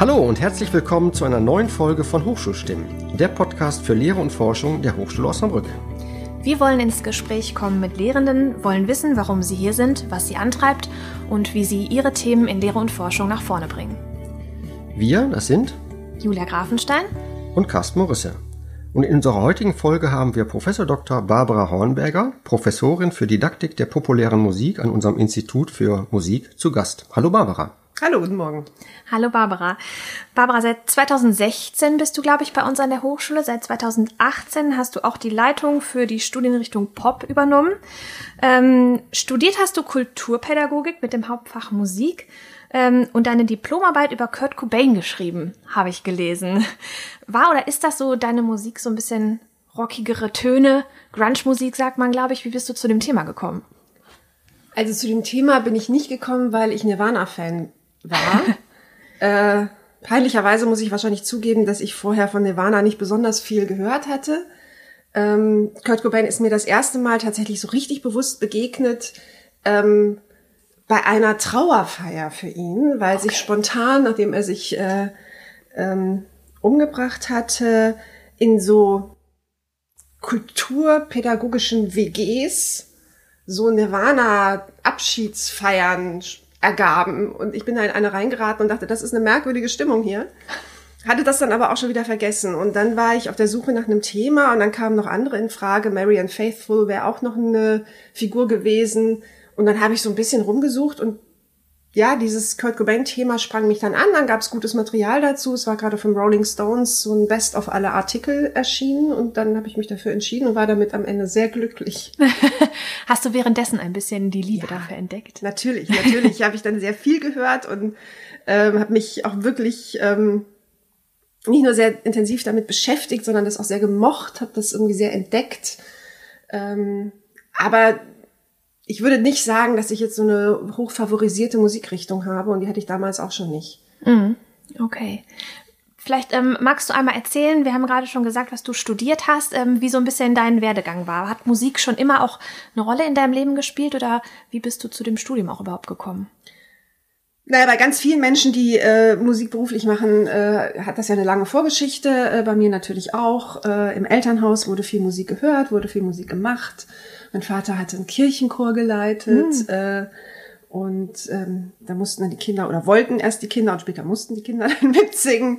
Hallo und herzlich willkommen zu einer neuen Folge von Hochschulstimmen, der Podcast für Lehre und Forschung der Hochschule Osnabrück. Wir wollen ins Gespräch kommen mit Lehrenden, wollen wissen, warum sie hier sind, was sie antreibt und wie sie ihre Themen in Lehre und Forschung nach vorne bringen. Wir, das sind Julia Grafenstein und Carsten Morisse. Und in unserer heutigen Folge haben wir Professor Dr. Barbara Hornberger, Professorin für Didaktik der populären Musik an unserem Institut für Musik, zu Gast. Hallo Barbara. Hallo, guten Morgen. Hallo Barbara. Barbara, seit 2016 bist du, glaube ich, bei uns an der Hochschule. Seit 2018 hast du auch die Leitung für die Studienrichtung Pop übernommen. Ähm, studiert hast du Kulturpädagogik mit dem Hauptfach Musik ähm, und deine Diplomarbeit über Kurt Cobain geschrieben, habe ich gelesen. War oder ist das so deine Musik so ein bisschen rockigere Töne, Grunge-Musik, sagt man, glaube ich. Wie bist du zu dem Thema gekommen? Also zu dem Thema bin ich nicht gekommen, weil ich Nirvana-Fan war. äh, peinlicherweise muss ich wahrscheinlich zugeben, dass ich vorher von Nirvana nicht besonders viel gehört hatte. Ähm, Kurt Cobain ist mir das erste Mal tatsächlich so richtig bewusst begegnet ähm, bei einer Trauerfeier für ihn, weil okay. sich spontan, nachdem er sich äh, ähm, umgebracht hatte, in so kulturpädagogischen WGs so Nirvana-Abschiedsfeiern ergaben. Und ich bin da in eine reingeraten und dachte, das ist eine merkwürdige Stimmung hier. Hatte das dann aber auch schon wieder vergessen. Und dann war ich auf der Suche nach einem Thema und dann kamen noch andere in Frage. Marianne Faithful wäre auch noch eine Figur gewesen. Und dann habe ich so ein bisschen rumgesucht und ja, dieses Kurt Cobain-Thema sprang mich dann an. Dann gab es gutes Material dazu. Es war gerade vom Rolling Stones so ein Best of alle Artikel erschienen und dann habe ich mich dafür entschieden und war damit am Ende sehr glücklich. Hast du währenddessen ein bisschen die Liebe ja, dafür entdeckt? Natürlich, natürlich habe ich dann sehr viel gehört und ähm, habe mich auch wirklich ähm, nicht nur sehr intensiv damit beschäftigt, sondern das auch sehr gemocht, habe das irgendwie sehr entdeckt. Ähm, aber ich würde nicht sagen, dass ich jetzt so eine hochfavorisierte Musikrichtung habe und die hatte ich damals auch schon nicht. Mhm. Okay. Vielleicht ähm, magst du einmal erzählen, wir haben gerade schon gesagt, was du studiert hast, ähm, wie so ein bisschen dein Werdegang war. Hat Musik schon immer auch eine Rolle in deinem Leben gespielt oder wie bist du zu dem Studium auch überhaupt gekommen? Naja, bei ganz vielen Menschen, die äh, Musik beruflich machen, äh, hat das ja eine lange Vorgeschichte. Äh, bei mir natürlich auch. Äh, Im Elternhaus wurde viel Musik gehört, wurde viel Musik gemacht. Mein Vater hatte einen Kirchenchor geleitet. Mhm. Äh, und ähm, da mussten dann die Kinder oder wollten erst die Kinder und später mussten die Kinder dann mitsingen.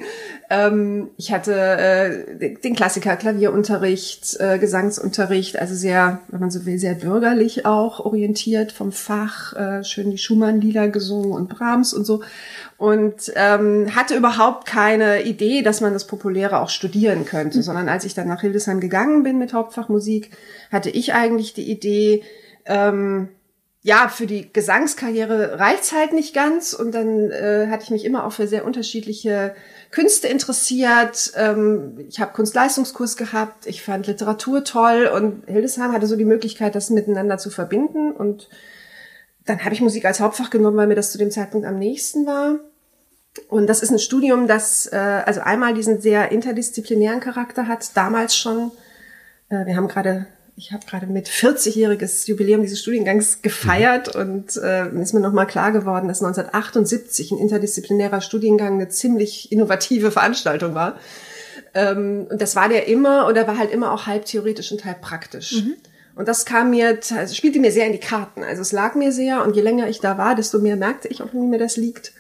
Ähm, ich hatte äh, den Klassiker, Klavierunterricht, äh, Gesangsunterricht, also sehr, wenn man so will, sehr bürgerlich auch orientiert vom Fach, äh, schön die Schumann-Lieder gesungen und Brahms und so. Und ähm, hatte überhaupt keine Idee, dass man das Populäre auch studieren könnte, mhm. sondern als ich dann nach Hildesheim gegangen bin mit Hauptfach Musik, hatte ich eigentlich die Idee, ähm, ja, für die Gesangskarriere reicht's halt nicht ganz. Und dann äh, hatte ich mich immer auch für sehr unterschiedliche Künste interessiert. Ähm, ich habe Kunstleistungskurs gehabt, ich fand Literatur toll und Hildesheim hatte so die Möglichkeit, das miteinander zu verbinden. Und dann habe ich Musik als Hauptfach genommen, weil mir das zu dem Zeitpunkt am nächsten war. Und das ist ein Studium, das äh, also einmal diesen sehr interdisziplinären Charakter hat, damals schon. Äh, wir haben gerade ich habe gerade mit 40-jähriges Jubiläum dieses Studiengangs gefeiert mhm. und äh, ist mir nochmal klar geworden, dass 1978 ein interdisziplinärer Studiengang eine ziemlich innovative Veranstaltung war. Ähm, und das war der immer und er war halt immer auch halb theoretisch und halb praktisch. Mhm. Und das kam mir, also spielte mir sehr in die Karten. Also es lag mir sehr und je länger ich da war, desto mehr merkte ich auch, wie mir das liegt.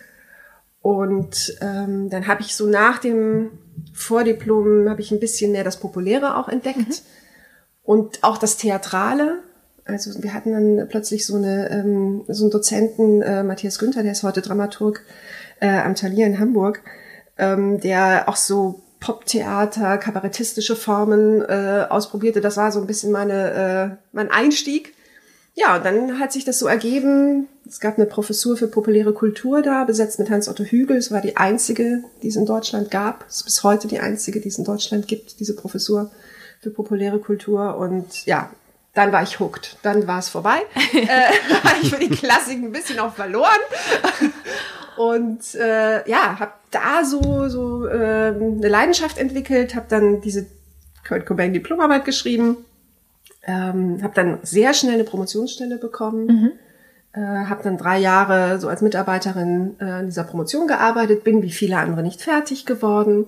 Und ähm, dann habe ich so nach dem Vordiplom habe ich ein bisschen mehr das Populäre auch entdeckt. Mhm und auch das Theatrale. Also wir hatten dann plötzlich so, eine, ähm, so einen Dozenten, äh, Matthias Günther, der ist heute Dramaturg äh, am Thalia in Hamburg, ähm, der auch so Poptheater, kabarettistische Formen äh, ausprobierte. Das war so ein bisschen meine, äh, mein Einstieg. Ja, und dann hat sich das so ergeben. Es gab eine Professur für populäre Kultur da, besetzt mit Hans-Otto Hügel. Es war die einzige, die es in Deutschland gab. Es ist bis heute die einzige, die es in Deutschland gibt, diese Professur für populäre Kultur und ja, dann war ich hooked. Dann war es vorbei. äh, ich für die Klassik ein bisschen auch verloren. und äh, ja, habe da so so äh, eine Leidenschaft entwickelt, habe dann diese Kurt Cobain Diplomarbeit geschrieben, ähm, habe dann sehr schnell eine Promotionsstelle bekommen. Mhm. Äh, habe dann drei Jahre so als Mitarbeiterin äh, in dieser Promotion gearbeitet, bin wie viele andere nicht fertig geworden.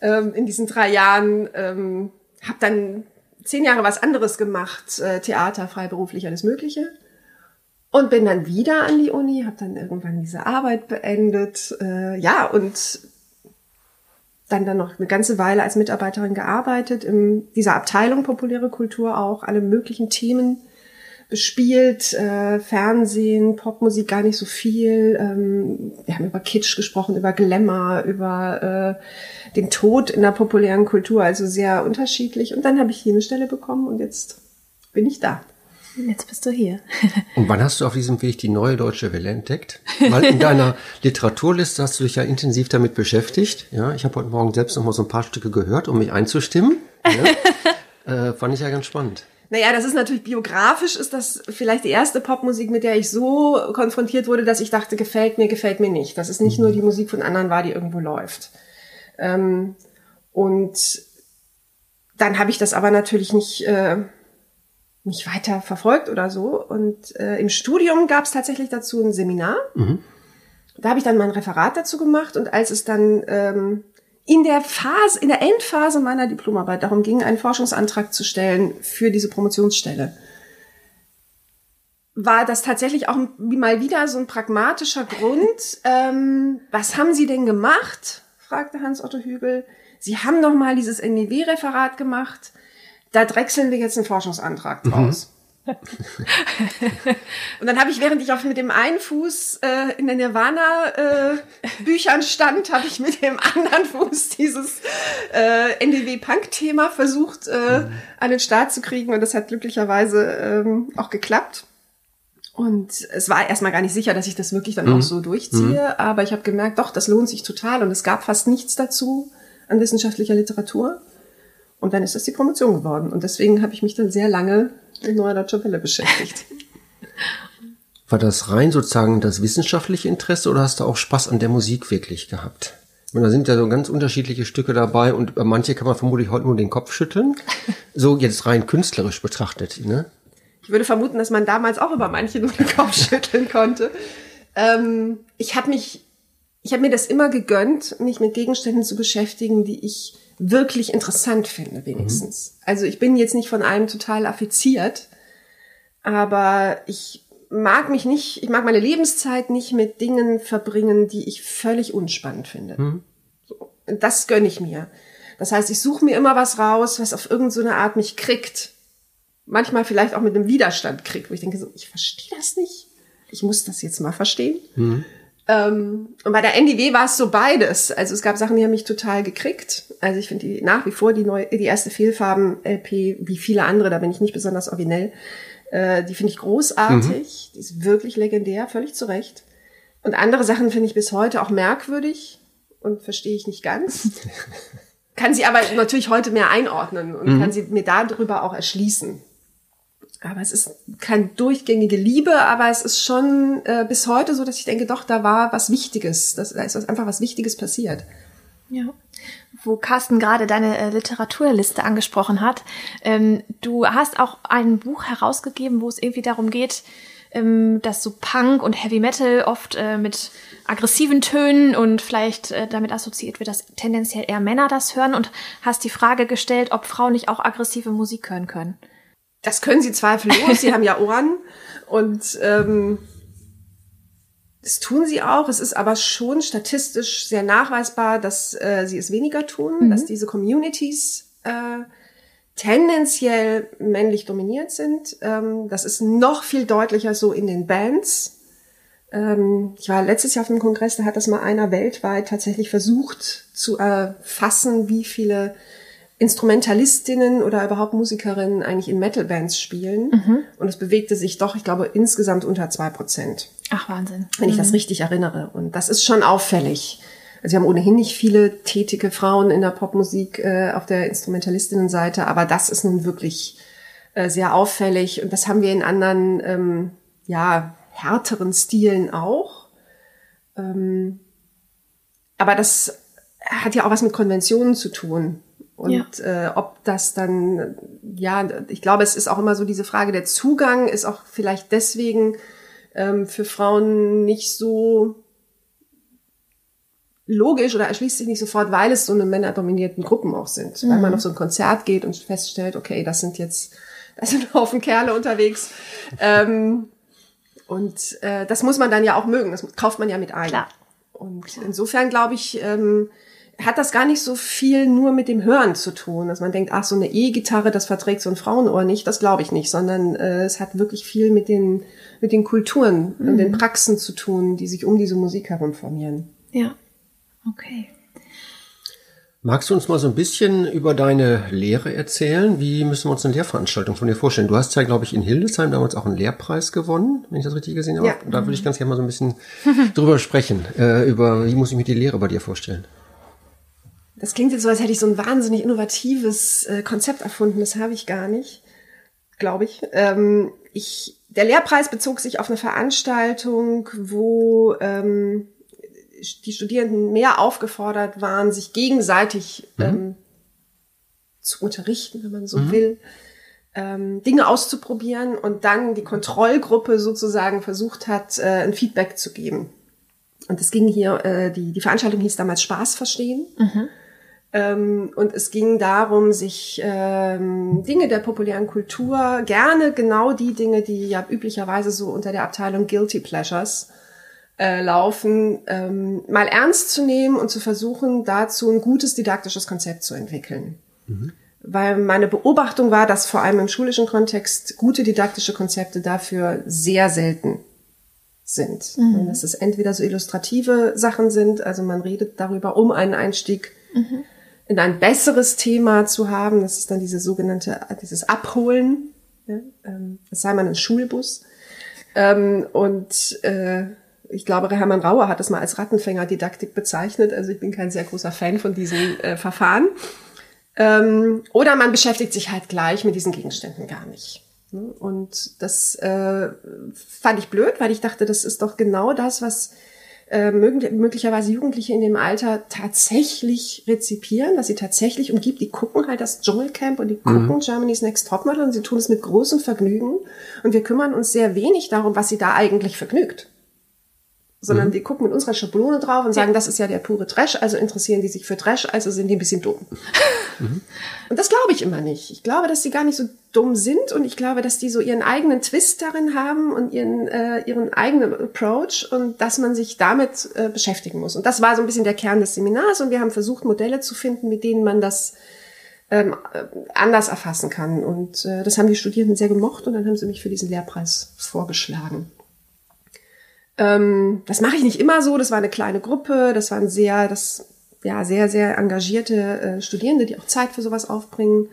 Ähm, in diesen drei Jahren ähm, habe dann zehn Jahre was anderes gemacht, äh, Theater, freiberuflich, alles Mögliche. Und bin dann wieder an die Uni, habe dann irgendwann diese Arbeit beendet. Äh, ja, und dann dann noch eine ganze Weile als Mitarbeiterin gearbeitet, in dieser Abteilung populäre Kultur auch, alle möglichen Themen bespielt, äh, Fernsehen, Popmusik gar nicht so viel. Ähm, wir haben über Kitsch gesprochen, über Glamour, über äh, den Tod in der populären Kultur, also sehr unterschiedlich. Und dann habe ich hier eine Stelle bekommen und jetzt bin ich da. Jetzt bist du hier. Und wann hast du auf diesem Weg die neue deutsche Welle entdeckt? Weil in deiner Literaturliste hast du dich ja intensiv damit beschäftigt. Ja, ich habe heute Morgen selbst noch mal so ein paar Stücke gehört, um mich einzustimmen. Ja, äh, fand ich ja ganz spannend. Naja, das ist natürlich biografisch, ist das vielleicht die erste Popmusik, mit der ich so konfrontiert wurde, dass ich dachte, gefällt mir, gefällt mir nicht. Dass es nicht nur die Musik von anderen war, die irgendwo läuft. Ähm, und dann habe ich das aber natürlich nicht, äh, nicht weiter verfolgt oder so. Und äh, im Studium gab es tatsächlich dazu ein Seminar. Mhm. Da habe ich dann mein Referat dazu gemacht und als es dann ähm, in der Phase, in der Endphase meiner Diplomarbeit darum ging, einen Forschungsantrag zu stellen für diese Promotionsstelle, war das tatsächlich auch mal wieder so ein pragmatischer Grund. Ähm, was haben Sie denn gemacht? fragte Hans-Otto Hügel. Sie haben doch mal dieses NEW-Referat gemacht. Da drechseln wir jetzt einen Forschungsantrag draus. Mhm und dann habe ich, während ich auf mit dem einen Fuß äh, in der Nirvana-Büchern äh, stand, habe ich mit dem anderen Fuß dieses äh, NDW-Punk-Thema versucht äh, mhm. an den Start zu kriegen und das hat glücklicherweise ähm, auch geklappt. Und es war erstmal gar nicht sicher, dass ich das wirklich dann mhm. auch so durchziehe, mhm. aber ich habe gemerkt, doch, das lohnt sich total und es gab fast nichts dazu an wissenschaftlicher Literatur. Und dann ist das die Promotion geworden. Und deswegen habe ich mich dann sehr lange mit Neuer Deutscher Welle beschäftigt. War das rein sozusagen das wissenschaftliche Interesse oder hast du auch Spaß an der Musik wirklich gehabt? Und da sind ja so ganz unterschiedliche Stücke dabei und bei manche kann man vermutlich heute nur den Kopf schütteln. So jetzt rein künstlerisch betrachtet, ne? Ich würde vermuten, dass man damals auch über manche nur den Kopf schütteln konnte. Ähm, ich habe mich, ich habe mir das immer gegönnt, mich mit Gegenständen zu beschäftigen, die ich wirklich interessant finde, wenigstens. Mhm. Also ich bin jetzt nicht von allem total affiziert, aber ich mag mich nicht, ich mag meine Lebenszeit nicht mit Dingen verbringen, die ich völlig unspannend finde. Mhm. So, das gönne ich mir. Das heißt, ich suche mir immer was raus, was auf irgendeine so Art mich kriegt. Manchmal vielleicht auch mit einem Widerstand kriegt, wo ich denke, so, ich verstehe das nicht. Ich muss das jetzt mal verstehen. Mhm. Ähm, und bei der NDW war es so beides. Also es gab Sachen, die haben mich total gekriegt. Also ich finde die nach wie vor die neue, die erste Fehlfarben-LP, wie viele andere, da bin ich nicht besonders originell. Äh, die finde ich großartig. Mhm. Die ist wirklich legendär, völlig zu Recht. Und andere Sachen finde ich bis heute auch merkwürdig und verstehe ich nicht ganz. kann sie aber natürlich heute mehr einordnen und mhm. kann sie mir darüber auch erschließen aber es ist keine durchgängige Liebe, aber es ist schon äh, bis heute so, dass ich denke, doch, da war was Wichtiges, das, da ist einfach was Wichtiges passiert. Ja. Wo Carsten gerade deine äh, Literaturliste angesprochen hat, ähm, du hast auch ein Buch herausgegeben, wo es irgendwie darum geht, ähm, dass so Punk und Heavy Metal oft äh, mit aggressiven Tönen und vielleicht äh, damit assoziiert wird, dass tendenziell eher Männer das hören und hast die Frage gestellt, ob Frauen nicht auch aggressive Musik hören können. Das können sie zweifellos, sie haben ja Ohren und ähm, das tun sie auch. Es ist aber schon statistisch sehr nachweisbar, dass äh, sie es weniger tun, mhm. dass diese Communities äh, tendenziell männlich dominiert sind. Ähm, das ist noch viel deutlicher so in den Bands. Ähm, ich war letztes Jahr auf dem Kongress, da hat das mal einer weltweit tatsächlich versucht zu erfassen, wie viele Instrumentalistinnen oder überhaupt Musikerinnen eigentlich in Metal-Bands spielen. Mhm. Und es bewegte sich doch, ich glaube, insgesamt unter zwei Prozent. Ach, Wahnsinn. Wenn ich das mhm. richtig erinnere. Und das ist schon auffällig. Also wir haben ohnehin nicht viele tätige Frauen in der Popmusik äh, auf der Instrumentalistinnenseite, aber das ist nun wirklich äh, sehr auffällig. Und das haben wir in anderen, ähm, ja, härteren Stilen auch. Ähm, aber das hat ja auch was mit Konventionen zu tun. Und ja. äh, ob das dann, ja, ich glaube, es ist auch immer so diese Frage, der Zugang ist auch vielleicht deswegen ähm, für Frauen nicht so logisch oder erschließt sich nicht sofort, weil es so eine männerdominierten Gruppen auch sind. Mhm. Weil man auf so ein Konzert geht und feststellt, okay, das sind jetzt, da sind ein Haufen Kerle unterwegs. ähm, und äh, das muss man dann ja auch mögen, das kauft man ja mit ein. Klar. Und insofern glaube ich, ähm, hat das gar nicht so viel nur mit dem Hören zu tun, dass man denkt, ach, so eine E-Gitarre, das verträgt so ein Frauenohr nicht, das glaube ich nicht, sondern äh, es hat wirklich viel mit den, mit den Kulturen mhm. und den mhm. Praxen zu tun, die sich um diese Musik herum formieren. Ja. Okay. Magst du uns mal so ein bisschen über deine Lehre erzählen? Wie müssen wir uns eine Lehrveranstaltung von dir vorstellen? Du hast ja, glaube ich, in Hildesheim damals auch einen Lehrpreis gewonnen, wenn ich das richtig gesehen habe. Ja. Da würde ich ganz gerne mal so ein bisschen drüber sprechen. Äh, über wie muss ich mir die Lehre bei dir vorstellen? Das klingt jetzt so, als hätte ich so ein wahnsinnig innovatives äh, Konzept erfunden. Das habe ich gar nicht, glaube ich. Ähm, ich. Der Lehrpreis bezog sich auf eine Veranstaltung, wo ähm, die Studierenden mehr aufgefordert waren, sich gegenseitig mhm. ähm, zu unterrichten, wenn man so mhm. will, ähm, Dinge auszuprobieren und dann die Kontrollgruppe sozusagen versucht hat, äh, ein Feedback zu geben. Und es ging hier, äh, die, die Veranstaltung hieß damals Spaß verstehen. Mhm. Ähm, und es ging darum, sich ähm, Dinge der populären Kultur, gerne genau die Dinge, die ja üblicherweise so unter der Abteilung Guilty Pleasures äh, laufen, ähm, mal ernst zu nehmen und zu versuchen, dazu ein gutes didaktisches Konzept zu entwickeln. Mhm. Weil meine Beobachtung war, dass vor allem im schulischen Kontext gute didaktische Konzepte dafür sehr selten sind. Mhm. Dass es entweder so illustrative Sachen sind, also man redet darüber, um einen Einstieg mhm. In ein besseres Thema zu haben. Das ist dann diese sogenannte, dieses Abholen. Ja, ähm, das sei man ein Schulbus. Ähm, und äh, ich glaube, Hermann Rauer hat das mal als Rattenfängerdidaktik bezeichnet. Also ich bin kein sehr großer Fan von diesem äh, Verfahren. Ähm, oder man beschäftigt sich halt gleich mit diesen Gegenständen gar nicht. Ne? Und das äh, fand ich blöd, weil ich dachte, das ist doch genau das, was äh, möglicherweise Jugendliche in dem Alter tatsächlich rezipieren, was sie tatsächlich umgibt. Die gucken halt das Dschungelcamp und die gucken mhm. Germany's Next Topmodel und sie tun es mit großem Vergnügen. Und wir kümmern uns sehr wenig darum, was sie da eigentlich vergnügt sondern mhm. die gucken mit unserer Schablone drauf und sagen, das ist ja der pure Trash, also interessieren die sich für Trash, also sind die ein bisschen dumm. Mhm. Und das glaube ich immer nicht. Ich glaube, dass die gar nicht so dumm sind und ich glaube, dass die so ihren eigenen Twist darin haben und ihren, äh, ihren eigenen Approach und dass man sich damit äh, beschäftigen muss. Und das war so ein bisschen der Kern des Seminars und wir haben versucht, Modelle zu finden, mit denen man das ähm, äh, anders erfassen kann. Und äh, das haben die Studierenden sehr gemocht und dann haben sie mich für diesen Lehrpreis vorgeschlagen. Ähm, das mache ich nicht immer so. Das war eine kleine Gruppe. Das waren sehr, das ja sehr sehr engagierte äh, Studierende, die auch Zeit für sowas aufbringen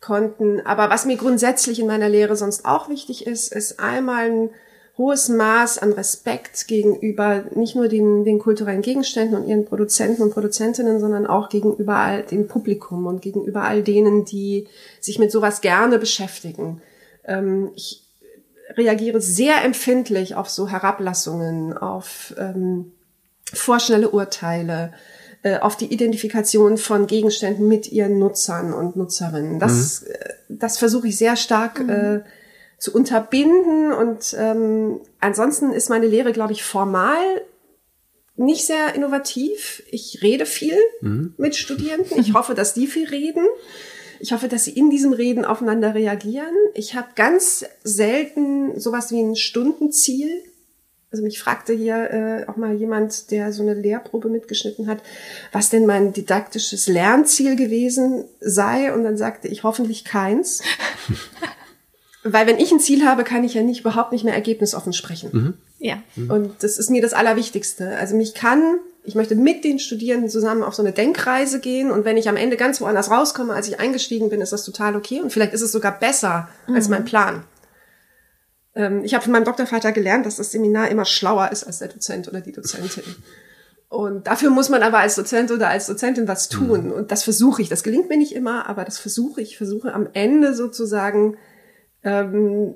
konnten. Aber was mir grundsätzlich in meiner Lehre sonst auch wichtig ist, ist einmal ein hohes Maß an Respekt gegenüber nicht nur den, den kulturellen Gegenständen und ihren Produzenten und Produzentinnen, sondern auch gegenüber all dem Publikum und gegenüber all denen, die sich mit sowas gerne beschäftigen. Ähm, ich reagiere sehr empfindlich auf so Herablassungen, auf ähm, vorschnelle Urteile, äh, auf die Identifikation von Gegenständen mit ihren Nutzern und Nutzerinnen. Das, mhm. äh, das versuche ich sehr stark mhm. äh, zu unterbinden. Und ähm, ansonsten ist meine Lehre, glaube ich, formal nicht sehr innovativ. Ich rede viel mhm. mit Studierenden. Ich hoffe, dass die viel reden. Ich hoffe, dass sie in diesem Reden aufeinander reagieren. Ich habe ganz selten sowas wie ein Stundenziel. Also mich fragte hier äh, auch mal jemand, der so eine Lehrprobe mitgeschnitten hat, was denn mein didaktisches Lernziel gewesen sei. Und dann sagte ich hoffentlich keins. Weil wenn ich ein Ziel habe, kann ich ja nicht überhaupt nicht mehr ergebnisoffen sprechen. Mhm. Ja. Und das ist mir das Allerwichtigste. Also mich kann ich möchte mit den Studierenden zusammen auf so eine Denkreise gehen und wenn ich am Ende ganz woanders rauskomme, als ich eingestiegen bin, ist das total okay und vielleicht ist es sogar besser mhm. als mein Plan. Ähm, ich habe von meinem Doktorvater gelernt, dass das Seminar immer schlauer ist als der Dozent oder die Dozentin. Und dafür muss man aber als Dozent oder als Dozentin was tun. Mhm. Und das versuche ich. Das gelingt mir nicht immer, aber das versuche ich. Ich versuche am Ende sozusagen ähm,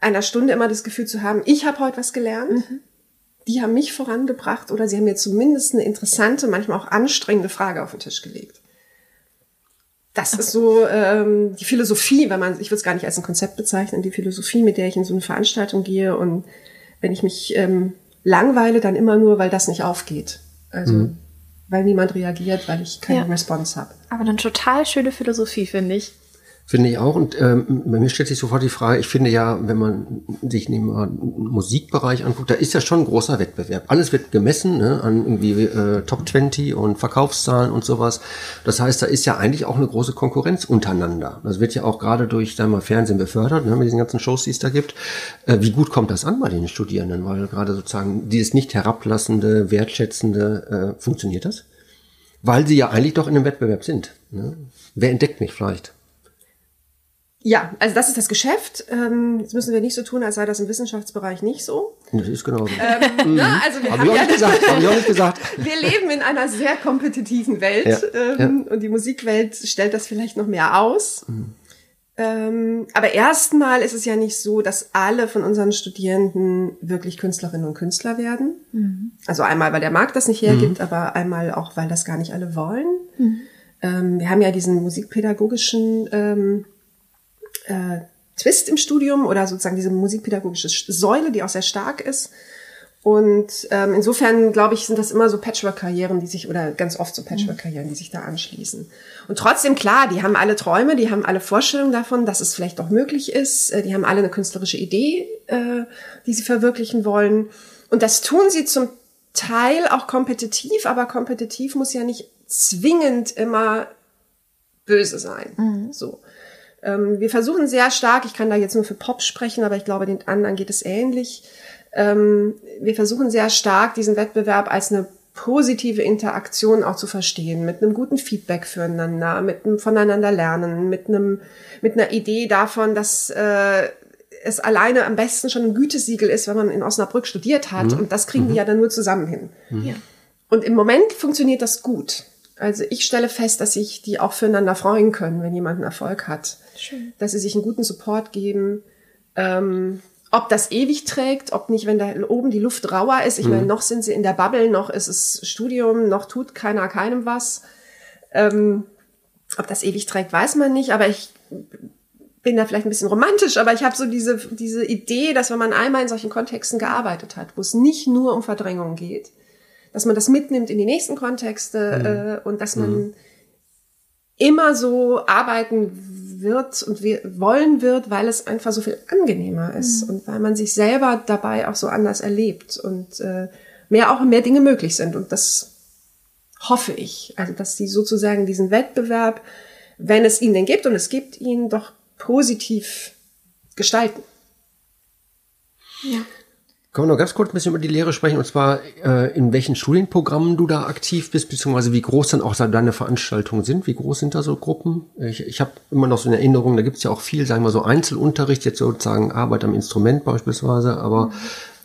einer Stunde immer das Gefühl zu haben, ich habe heute was gelernt. Mhm die haben mich vorangebracht oder sie haben mir zumindest eine interessante, manchmal auch anstrengende Frage auf den Tisch gelegt. Das ist so ähm, die Philosophie, wenn man, ich würde es gar nicht als ein Konzept bezeichnen, die Philosophie, mit der ich in so eine Veranstaltung gehe und wenn ich mich ähm, langweile, dann immer nur, weil das nicht aufgeht. Also mhm. weil niemand reagiert, weil ich keine ja. Response habe. Aber eine total schöne Philosophie, finde ich. Finde ich auch. Und ähm, bei mir stellt sich sofort die Frage, ich finde ja, wenn man sich den Musikbereich anguckt, da ist ja schon ein großer Wettbewerb. Alles wird gemessen ne, an irgendwie äh, Top 20 und Verkaufszahlen und sowas. Das heißt, da ist ja eigentlich auch eine große Konkurrenz untereinander. Das wird ja auch gerade durch sagen wir, Fernsehen befördert, ne, mit diesen ganzen Shows, die es da gibt. Äh, wie gut kommt das an bei den Studierenden? Weil gerade sozusagen dieses nicht herablassende, wertschätzende, äh, funktioniert das? Weil sie ja eigentlich doch in einem Wettbewerb sind. Ne? Wer entdeckt mich vielleicht? Ja, also das ist das Geschäft. Ähm, jetzt müssen wir nicht so tun, als sei das im Wissenschaftsbereich nicht so. Das ist genau so. Ähm, ne? also wir haben ja, gesagt, hab ich auch nicht gesagt. wir leben in einer sehr kompetitiven Welt ja, ähm, ja. und die Musikwelt stellt das vielleicht noch mehr aus. Mhm. Ähm, aber erstmal ist es ja nicht so, dass alle von unseren Studierenden wirklich Künstlerinnen und Künstler werden. Mhm. Also einmal, weil der Markt das nicht hergibt, mhm. aber einmal auch, weil das gar nicht alle wollen. Mhm. Ähm, wir haben ja diesen musikpädagogischen ähm, äh, Twist im Studium oder sozusagen diese musikpädagogische Säule, die auch sehr stark ist. Und ähm, insofern, glaube ich, sind das immer so Patchwork-Karrieren, die sich, oder ganz oft so Patchwork-Karrieren, die sich da anschließen. Und trotzdem, klar, die haben alle Träume, die haben alle Vorstellungen davon, dass es vielleicht auch möglich ist. Äh, die haben alle eine künstlerische Idee, äh, die sie verwirklichen wollen. Und das tun sie zum Teil auch kompetitiv, aber kompetitiv muss ja nicht zwingend immer böse sein. Mhm. So. Ähm, wir versuchen sehr stark, ich kann da jetzt nur für Pop sprechen, aber ich glaube, den anderen geht es ähnlich. Ähm, wir versuchen sehr stark, diesen Wettbewerb als eine positive Interaktion auch zu verstehen, mit einem guten Feedback füreinander, mit einem voneinander lernen, mit einem, mit einer Idee davon, dass äh, es alleine am besten schon ein Gütesiegel ist, wenn man in Osnabrück studiert hat. Mhm. Und das kriegen mhm. die ja dann nur zusammen hin. Mhm. Ja. Und im Moment funktioniert das gut. Also ich stelle fest, dass sich die auch füreinander freuen können, wenn jemand einen Erfolg hat. Schön. Dass sie sich einen guten Support geben. Ähm, ob das ewig trägt, ob nicht, wenn da oben die Luft rauer ist. Ich mhm. meine, noch sind sie in der Bubble, noch ist es Studium, noch tut keiner keinem was. Ähm, ob das ewig trägt, weiß man nicht, aber ich bin da vielleicht ein bisschen romantisch, aber ich habe so diese, diese Idee, dass wenn man einmal in solchen Kontexten gearbeitet hat, wo es nicht nur um Verdrängung geht, dass man das mitnimmt in die nächsten Kontexte mhm. äh, und dass man mhm. immer so arbeiten wird und wir wollen wird, weil es einfach so viel angenehmer ist mhm. und weil man sich selber dabei auch so anders erlebt und äh, mehr auch mehr Dinge möglich sind. Und das hoffe ich, also dass sie sozusagen diesen Wettbewerb, wenn es ihn denn gibt und es gibt ihn, doch positiv gestalten. Ja. Können wir noch ganz kurz ein bisschen über die Lehre sprechen und zwar äh, in welchen Studienprogrammen du da aktiv bist, beziehungsweise wie groß dann auch deine Veranstaltungen sind. Wie groß sind da so Gruppen? Ich, ich habe immer noch so eine Erinnerung, da gibt es ja auch viel, sagen wir so Einzelunterricht, jetzt sozusagen Arbeit am Instrument beispielsweise, aber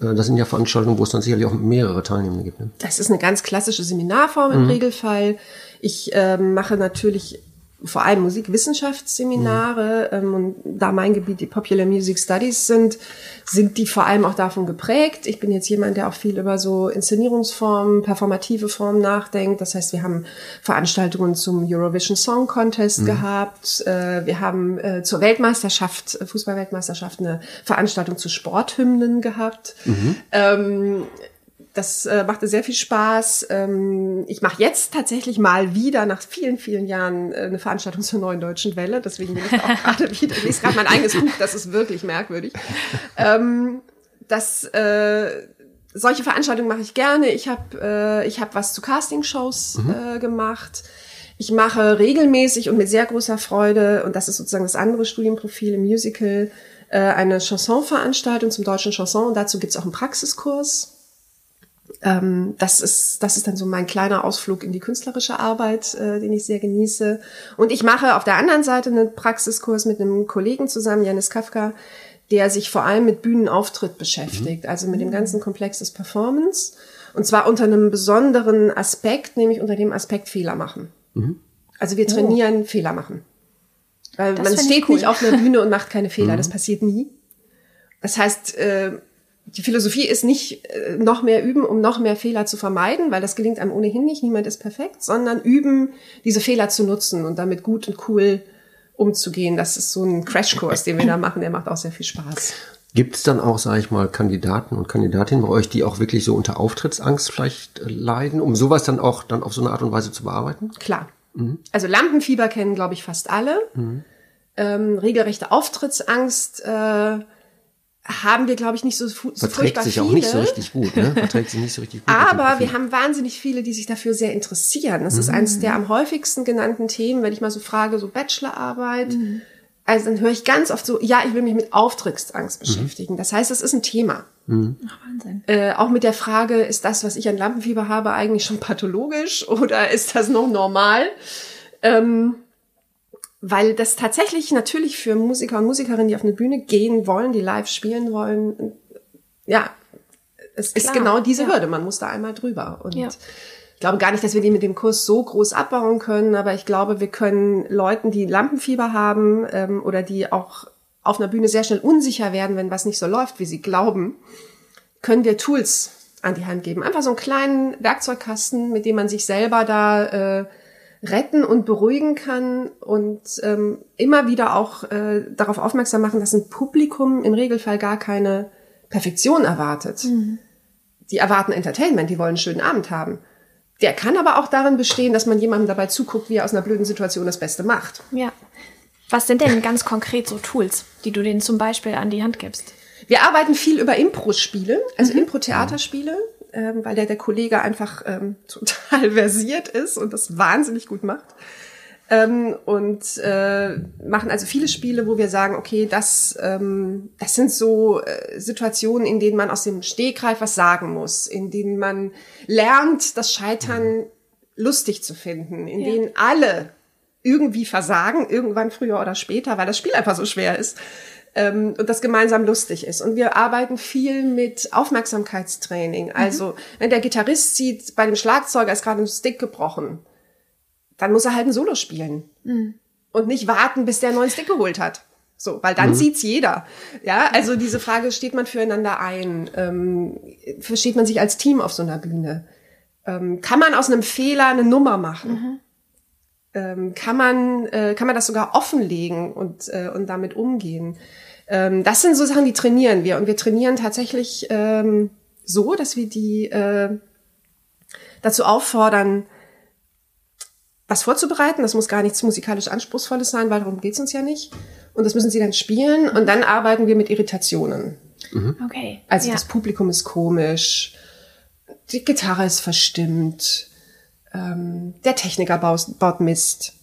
äh, das sind ja Veranstaltungen, wo es dann sicherlich auch mehrere Teilnehmer gibt. Ne? Das ist eine ganz klassische Seminarform im mhm. Regelfall. Ich äh, mache natürlich vor allem Musikwissenschaftsseminare mhm. ähm, und da mein Gebiet die Popular Music Studies sind, sind die vor allem auch davon geprägt. Ich bin jetzt jemand, der auch viel über so Inszenierungsformen, performative Formen nachdenkt. Das heißt, wir haben Veranstaltungen zum Eurovision Song Contest mhm. gehabt. Äh, wir haben äh, zur Weltmeisterschaft, Fußballweltmeisterschaft, eine Veranstaltung zu Sporthymnen gehabt. Mhm. Ähm, das äh, machte sehr viel Spaß. Ähm, ich mache jetzt tatsächlich mal wieder nach vielen, vielen Jahren äh, eine Veranstaltung zur neuen deutschen Welle. Deswegen bin ich auch gerade wieder. Ich lese gerade mein eigenes Buch. Das ist wirklich merkwürdig. Ähm, das äh, solche Veranstaltungen mache ich gerne. Ich habe äh, ich habe was zu Castingshows mhm. äh, gemacht. Ich mache regelmäßig und mit sehr großer Freude und das ist sozusagen das andere Studienprofil im Musical äh, eine Chansonveranstaltung zum deutschen Chanson und dazu gibt's auch einen Praxiskurs ähm, das ist das ist dann so mein kleiner Ausflug in die künstlerische Arbeit, äh, den ich sehr genieße. Und ich mache auf der anderen Seite einen Praxiskurs mit einem Kollegen zusammen, Janis Kafka, der sich vor allem mit Bühnenauftritt beschäftigt, mhm. also mit dem ganzen Komplex des Performance. Und zwar unter einem besonderen Aspekt, nämlich unter dem Aspekt Fehler machen. Mhm. Also wir trainieren oh. Fehler machen. Weil das man steht cool. nicht auf einer Bühne und macht keine Fehler. Mhm. Das passiert nie. Das heißt, äh, die Philosophie ist nicht äh, noch mehr üben, um noch mehr Fehler zu vermeiden, weil das gelingt einem ohnehin nicht, niemand ist perfekt, sondern üben, diese Fehler zu nutzen und damit gut und cool umzugehen. Das ist so ein Crashkurs, den wir da machen, der macht auch sehr viel Spaß. Gibt es dann auch, sage ich mal, Kandidaten und Kandidatinnen bei euch, die auch wirklich so unter Auftrittsangst vielleicht äh, leiden, um sowas dann auch dann auf so eine Art und Weise zu bearbeiten? Klar. Mhm. Also Lampenfieber kennen, glaube ich, fast alle. Mhm. Ähm, regelrechte Auftrittsangst äh, haben wir, glaube ich, nicht so, so Verträgt sich viele. auch nicht so richtig gut, ne? Verträgt sich nicht so richtig gut. Aber wir haben wahnsinnig viele, die sich dafür sehr interessieren. Das mhm. ist eines der am häufigsten genannten Themen, wenn ich mal so frage, so Bachelorarbeit. Mhm also dann höre ich ganz oft so, ja, ich will mich mit Auftrittsangst mhm. beschäftigen. Mhm. Das heißt, es ist ein Thema. Mhm. Ach, Wahnsinn. Äh, auch mit der Frage, ist das, was ich an Lampenfieber habe, eigentlich schon pathologisch oder ist das noch normal? Ähm, weil das tatsächlich natürlich für Musiker und Musikerinnen, die auf eine Bühne gehen wollen, die live spielen wollen, ja, es Klar. ist genau diese ja. Hürde. Man muss da einmal drüber. Und ja. Ich glaube gar nicht, dass wir die mit dem Kurs so groß abbauen können, aber ich glaube, wir können Leuten, die Lampenfieber haben ähm, oder die auch auf einer Bühne sehr schnell unsicher werden, wenn was nicht so läuft, wie sie glauben, können wir Tools an die Hand geben. Einfach so einen kleinen Werkzeugkasten, mit dem man sich selber da äh, retten und beruhigen kann und ähm, immer wieder auch äh, darauf aufmerksam machen, dass ein Publikum im Regelfall gar keine Perfektion erwartet. Mhm. Die erwarten Entertainment, die wollen einen schönen Abend haben. Der kann aber auch darin bestehen, dass man jemandem dabei zuguckt, wie er aus einer blöden Situation das Beste macht. Ja. Was sind denn ganz konkret so Tools, die du denen zum Beispiel an die Hand gibst? Wir arbeiten viel über Impro-Spiele, also mhm. Impro-Theaterspiele, ähm, weil der, der Kollege einfach ähm, total versiert ist und das wahnsinnig gut macht. Ähm, und äh, machen also viele Spiele, wo wir sagen, okay, das, ähm, das sind so äh, Situationen, in denen man aus dem Stegreif was sagen muss, in denen man lernt, das Scheitern lustig zu finden, in ja. denen alle irgendwie versagen, irgendwann früher oder später, weil das Spiel einfach so schwer ist ähm, und das gemeinsam lustig ist. Und wir arbeiten viel mit Aufmerksamkeitstraining. Also, mhm. wenn der Gitarrist sieht, bei dem Schlagzeuger ist gerade ein Stick gebrochen, dann muss er halt ein Solo spielen. Mhm. Und nicht warten, bis der einen neuen Stick geholt hat. So, weil dann mhm. sieht's jeder. Ja, also diese Frage, steht man füreinander ein? Ähm, versteht man sich als Team auf so einer Bühne? Ähm, kann man aus einem Fehler eine Nummer machen? Ähm, kann man, äh, kann man das sogar offenlegen und, äh, und damit umgehen? Ähm, das sind so Sachen, die trainieren wir. Und wir trainieren tatsächlich ähm, so, dass wir die äh, dazu auffordern, was vorzubereiten. Das muss gar nichts musikalisch Anspruchsvolles sein, weil darum geht's uns ja nicht. Und das müssen sie dann spielen und dann arbeiten wir mit Irritationen. Mhm. Okay. Also ja. das Publikum ist komisch, die Gitarre ist verstimmt, ähm, der Techniker baut, baut Mist.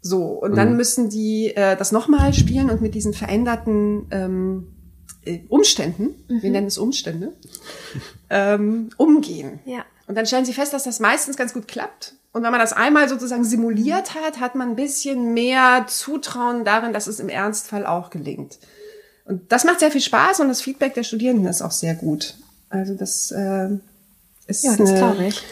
So, und mhm. dann müssen die äh, das nochmal spielen und mit diesen veränderten ähm, äh, Umständen, mhm. wir nennen es Umstände, ähm, umgehen. Ja. Und dann stellen sie fest, dass das meistens ganz gut klappt und wenn man das einmal sozusagen simuliert hat, hat man ein bisschen mehr Zutrauen darin, dass es im Ernstfall auch gelingt. Und das macht sehr viel Spaß und das Feedback der Studierenden ist auch sehr gut. Also das äh, ist ja, das glaube ich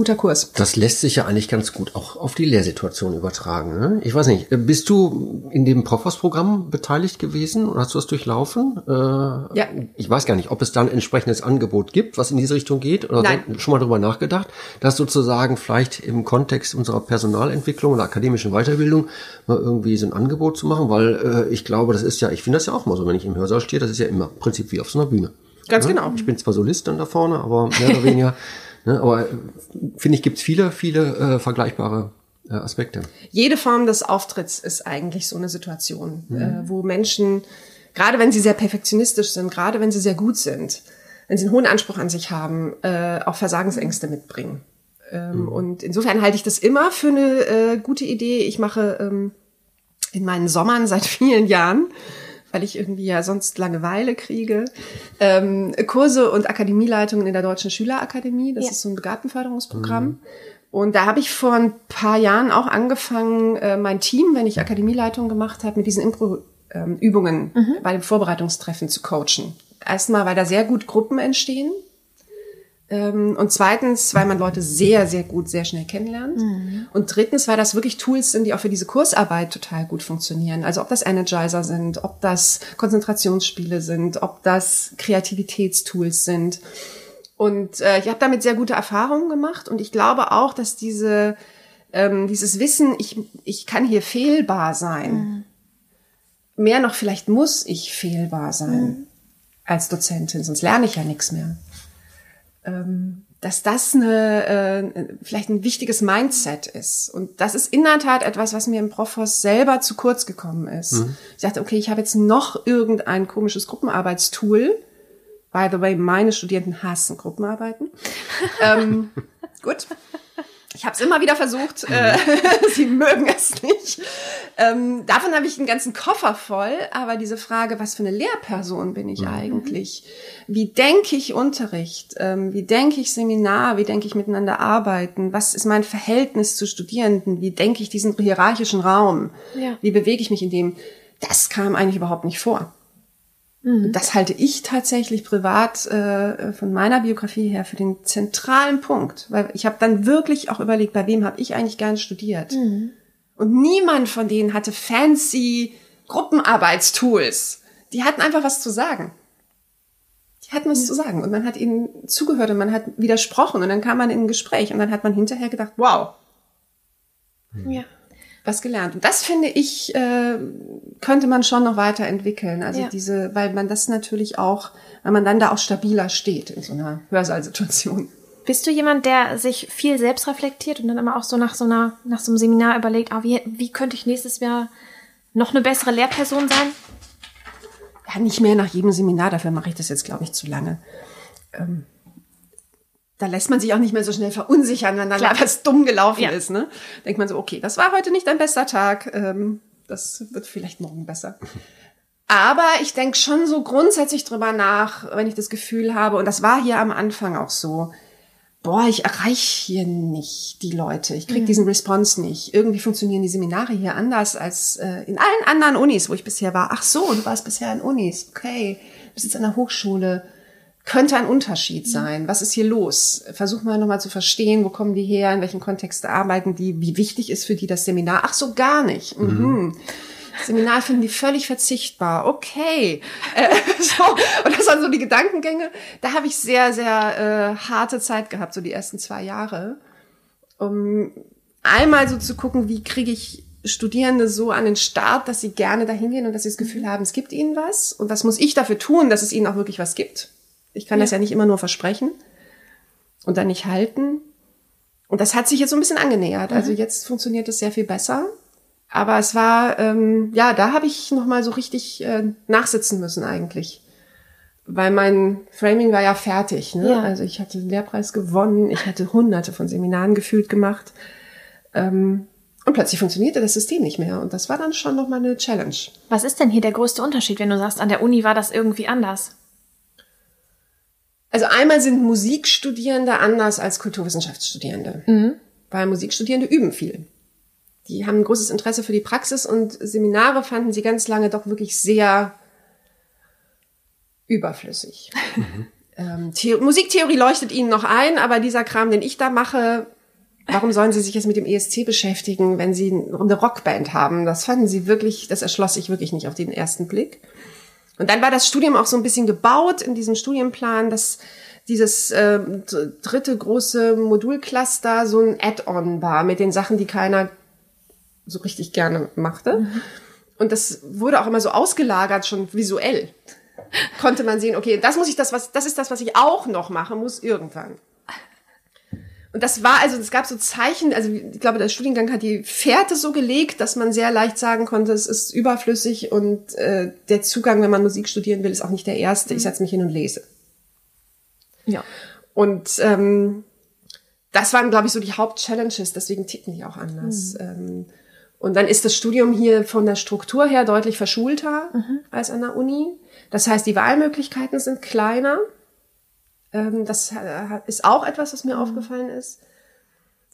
guter Kurs. Das lässt sich ja eigentlich ganz gut auch auf die Lehrsituation übertragen. Ne? Ich weiß nicht, bist du in dem Profos-Programm beteiligt gewesen oder hast du das durchlaufen? Äh, ja. Ich weiß gar nicht, ob es da ein entsprechendes Angebot gibt, was in diese Richtung geht oder Nein. schon mal drüber nachgedacht, dass sozusagen vielleicht im Kontext unserer Personalentwicklung oder akademischen Weiterbildung mal irgendwie so ein Angebot zu machen, weil äh, ich glaube, das ist ja, ich finde das ja auch mal so, wenn ich im Hörsaal stehe, das ist ja immer im Prinzip wie auf so einer Bühne. Ganz ja? genau. Ich bin zwar Solist dann da vorne, aber mehr oder weniger Ne? Aber äh, finde ich, gibt es viele, viele äh, vergleichbare äh, Aspekte. Jede Form des Auftritts ist eigentlich so eine Situation, mhm. äh, wo Menschen, gerade wenn sie sehr perfektionistisch sind, gerade wenn sie sehr gut sind, wenn sie einen hohen Anspruch an sich haben, äh, auch Versagensängste mitbringen. Ähm, mhm. Und insofern halte ich das immer für eine äh, gute Idee. Ich mache ähm, in meinen Sommern seit vielen Jahren weil ich irgendwie ja sonst Langeweile kriege. Ähm, Kurse und Akademieleitungen in der Deutschen Schülerakademie, das ja. ist so ein Begabtenförderungsprogramm. Mhm. Und da habe ich vor ein paar Jahren auch angefangen, äh, mein Team, wenn ich Akademieleitung gemacht habe, mit diesen Impro-Übungen ähm, mhm. bei dem Vorbereitungstreffen zu coachen. Erstmal, weil da sehr gut Gruppen entstehen, und zweitens, weil man Leute sehr, sehr gut, sehr schnell kennenlernt. Mhm. Und drittens, weil das wirklich Tools sind, die auch für diese Kursarbeit total gut funktionieren. Also ob das Energizer sind, ob das Konzentrationsspiele sind, ob das Kreativitätstools sind. Und äh, ich habe damit sehr gute Erfahrungen gemacht. Und ich glaube auch, dass diese, ähm, dieses Wissen, ich, ich kann hier fehlbar sein, mhm. mehr noch vielleicht muss ich fehlbar sein. Mhm als Dozentin, sonst lerne ich ja nichts mehr. Ähm, dass das eine, äh, vielleicht ein wichtiges Mindset ist. Und das ist in der Tat etwas, was mir im Profos selber zu kurz gekommen ist. Mhm. Ich dachte, okay, ich habe jetzt noch irgendein komisches Gruppenarbeitstool. By the way, meine Studierenden hassen Gruppenarbeiten. ähm, gut. Ich habe es immer wieder versucht. Äh, sie mögen es nicht. Ähm, davon habe ich einen ganzen Koffer voll. Aber diese Frage, was für eine Lehrperson bin ich mhm. eigentlich? Wie denke ich Unterricht? Ähm, wie denke ich Seminar? Wie denke ich miteinander arbeiten? Was ist mein Verhältnis zu Studierenden? Wie denke ich diesen hierarchischen Raum? Ja. Wie bewege ich mich in dem? Das kam eigentlich überhaupt nicht vor. Mhm. Das halte ich tatsächlich privat äh, von meiner Biografie her für den zentralen Punkt, weil ich habe dann wirklich auch überlegt, bei wem habe ich eigentlich gern studiert. Mhm. Und niemand von denen hatte fancy Gruppenarbeitstools. Die hatten einfach was zu sagen. Die hatten was ja. zu sagen und man hat ihnen zugehört und man hat widersprochen und dann kam man in ein Gespräch und dann hat man hinterher gedacht, wow. Ja was gelernt. Und das finde ich, äh, könnte man schon noch weiterentwickeln. Also ja. diese, weil man das natürlich auch, weil man dann da auch stabiler steht in so einer Hörsaalsituation. Bist du jemand, der sich viel selbst reflektiert und dann immer auch so nach so einer, nach so einem Seminar überlegt, ah, wie, wie könnte ich nächstes Jahr noch eine bessere Lehrperson sein? Ja, nicht mehr nach jedem Seminar, dafür mache ich das jetzt, glaube ich, zu lange. Ähm, da lässt man sich auch nicht mehr so schnell verunsichern, wenn dann was dumm gelaufen ja. ist. Ne? Denkt man so, okay, das war heute nicht dein bester Tag, ähm, das wird vielleicht morgen besser. Aber ich denke schon so grundsätzlich drüber nach, wenn ich das Gefühl habe, und das war hier am Anfang auch so, boah, ich erreiche hier nicht die Leute, ich krieg mhm. diesen Response nicht. Irgendwie funktionieren die Seminare hier anders als äh, in allen anderen Unis, wo ich bisher war. Ach so, du warst bisher in Unis, okay, du bist jetzt an der Hochschule könnte ein Unterschied sein. Was ist hier los? Versuch mal nochmal zu verstehen, wo kommen die her, in welchem Kontext arbeiten die, wie wichtig ist für die das Seminar? Ach so, gar nicht. Mhm. Mhm. Seminar finden die völlig verzichtbar. Okay. Äh, so. Und das waren so die Gedankengänge. Da habe ich sehr, sehr äh, harte Zeit gehabt, so die ersten zwei Jahre. Um einmal so zu gucken, wie kriege ich Studierende so an den Start, dass sie gerne dahin gehen und dass sie das Gefühl haben, es gibt ihnen was. Und was muss ich dafür tun, dass es ihnen auch wirklich was gibt? Ich kann ja. das ja nicht immer nur versprechen und dann nicht halten. Und das hat sich jetzt so ein bisschen angenähert. Also mhm. Also jetzt funktioniert es sehr viel besser. Aber es war, ähm, ja, da habe ich noch mal so richtig äh, nachsitzen müssen eigentlich. Weil mein Framing war ja fertig. Ne? Ja. Also ich hatte den Lehrpreis gewonnen, ich hatte hunderte von Seminaren gefühlt gemacht. Ähm, und plötzlich funktionierte das System nicht mehr. Und das war dann schon noch mal eine Challenge. Was ist denn hier der größte Unterschied, wenn du sagst, an der Uni war das irgendwie anders? Also einmal sind Musikstudierende anders als Kulturwissenschaftsstudierende, mhm. weil Musikstudierende üben viel. Die haben ein großes Interesse für die Praxis und Seminare fanden sie ganz lange doch wirklich sehr überflüssig. Mhm. Ähm, Musiktheorie leuchtet ihnen noch ein, aber dieser Kram, den ich da mache, warum sollen sie sich jetzt mit dem ESC beschäftigen, wenn sie eine Rockband haben? Das fanden sie wirklich, das erschloss sich wirklich nicht auf den ersten Blick. Und dann war das Studium auch so ein bisschen gebaut in diesem Studienplan, dass dieses äh, dritte große Modulcluster so ein Add-on war mit den Sachen, die keiner so richtig gerne machte. Mhm. Und das wurde auch immer so ausgelagert, schon visuell. Konnte man sehen, okay, das muss ich das, was, das ist das, was ich auch noch machen muss irgendwann. Und das war also, es gab so Zeichen, also ich glaube, der Studiengang hat die Fährte so gelegt, dass man sehr leicht sagen konnte, es ist überflüssig und äh, der Zugang, wenn man Musik studieren will, ist auch nicht der erste. Ich mhm. setze mich hin und lese. Ja. Und ähm, das waren, glaube ich, so die Hauptchallenges, deswegen ticken die auch anders. Mhm. Ähm, und dann ist das Studium hier von der Struktur her deutlich verschulter mhm. als an der Uni. Das heißt, die Wahlmöglichkeiten sind kleiner. Ähm, das ist auch etwas, was mir mhm. aufgefallen ist.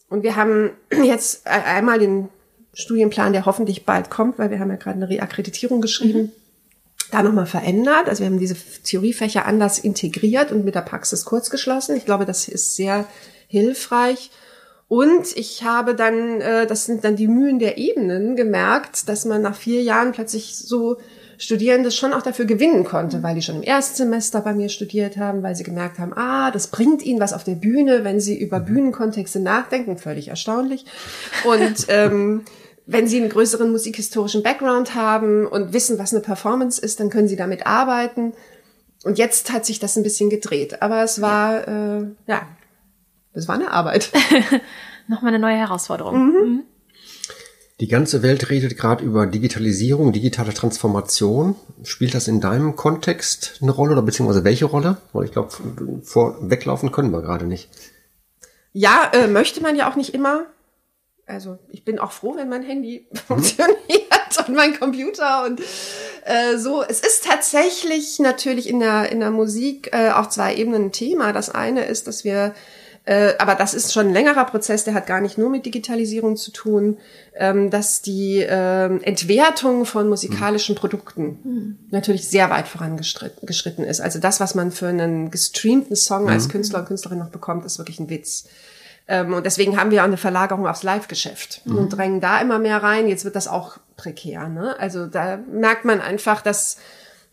Und wir haben jetzt einmal den Studienplan, der hoffentlich bald kommt, weil wir haben ja gerade eine Reakkreditierung geschrieben, mhm. da nochmal verändert. Also wir haben diese Theoriefächer anders integriert und mit der Praxis kurz geschlossen. Ich glaube, das ist sehr hilfreich. Und ich habe dann, äh, das sind dann die Mühen der Ebenen, gemerkt, dass man nach vier Jahren plötzlich so Studierende schon auch dafür gewinnen konnte, weil die schon im Erstsemester bei mir studiert haben, weil sie gemerkt haben, ah, das bringt ihnen was auf der Bühne, wenn sie über Bühnenkontexte nachdenken, völlig erstaunlich. Und ähm, wenn sie einen größeren musikhistorischen Background haben und wissen, was eine Performance ist, dann können sie damit arbeiten. Und jetzt hat sich das ein bisschen gedreht. Aber es war, ja, äh, ja es war eine Arbeit. Nochmal eine neue Herausforderung. Mhm. Die ganze Welt redet gerade über Digitalisierung, digitale Transformation. Spielt das in deinem Kontext eine Rolle oder beziehungsweise welche Rolle? Weil ich glaube, vorweglaufen können wir gerade nicht. Ja, äh, möchte man ja auch nicht immer. Also ich bin auch froh, wenn mein Handy mhm. funktioniert und mein Computer und äh, so. Es ist tatsächlich natürlich in der in der Musik äh, auf zwei Ebenen ein Thema. Das eine ist, dass wir äh, aber das ist schon ein längerer Prozess, der hat gar nicht nur mit Digitalisierung zu tun, ähm, dass die äh, Entwertung von musikalischen mhm. Produkten mhm. natürlich sehr weit vorangeschritten ist. Also das, was man für einen gestreamten Song mhm. als Künstler und Künstlerin noch bekommt, ist wirklich ein Witz. Ähm, und deswegen haben wir auch eine Verlagerung aufs Live-Geschäft mhm. und drängen da immer mehr rein. Jetzt wird das auch prekär. Ne? Also da merkt man einfach, dass,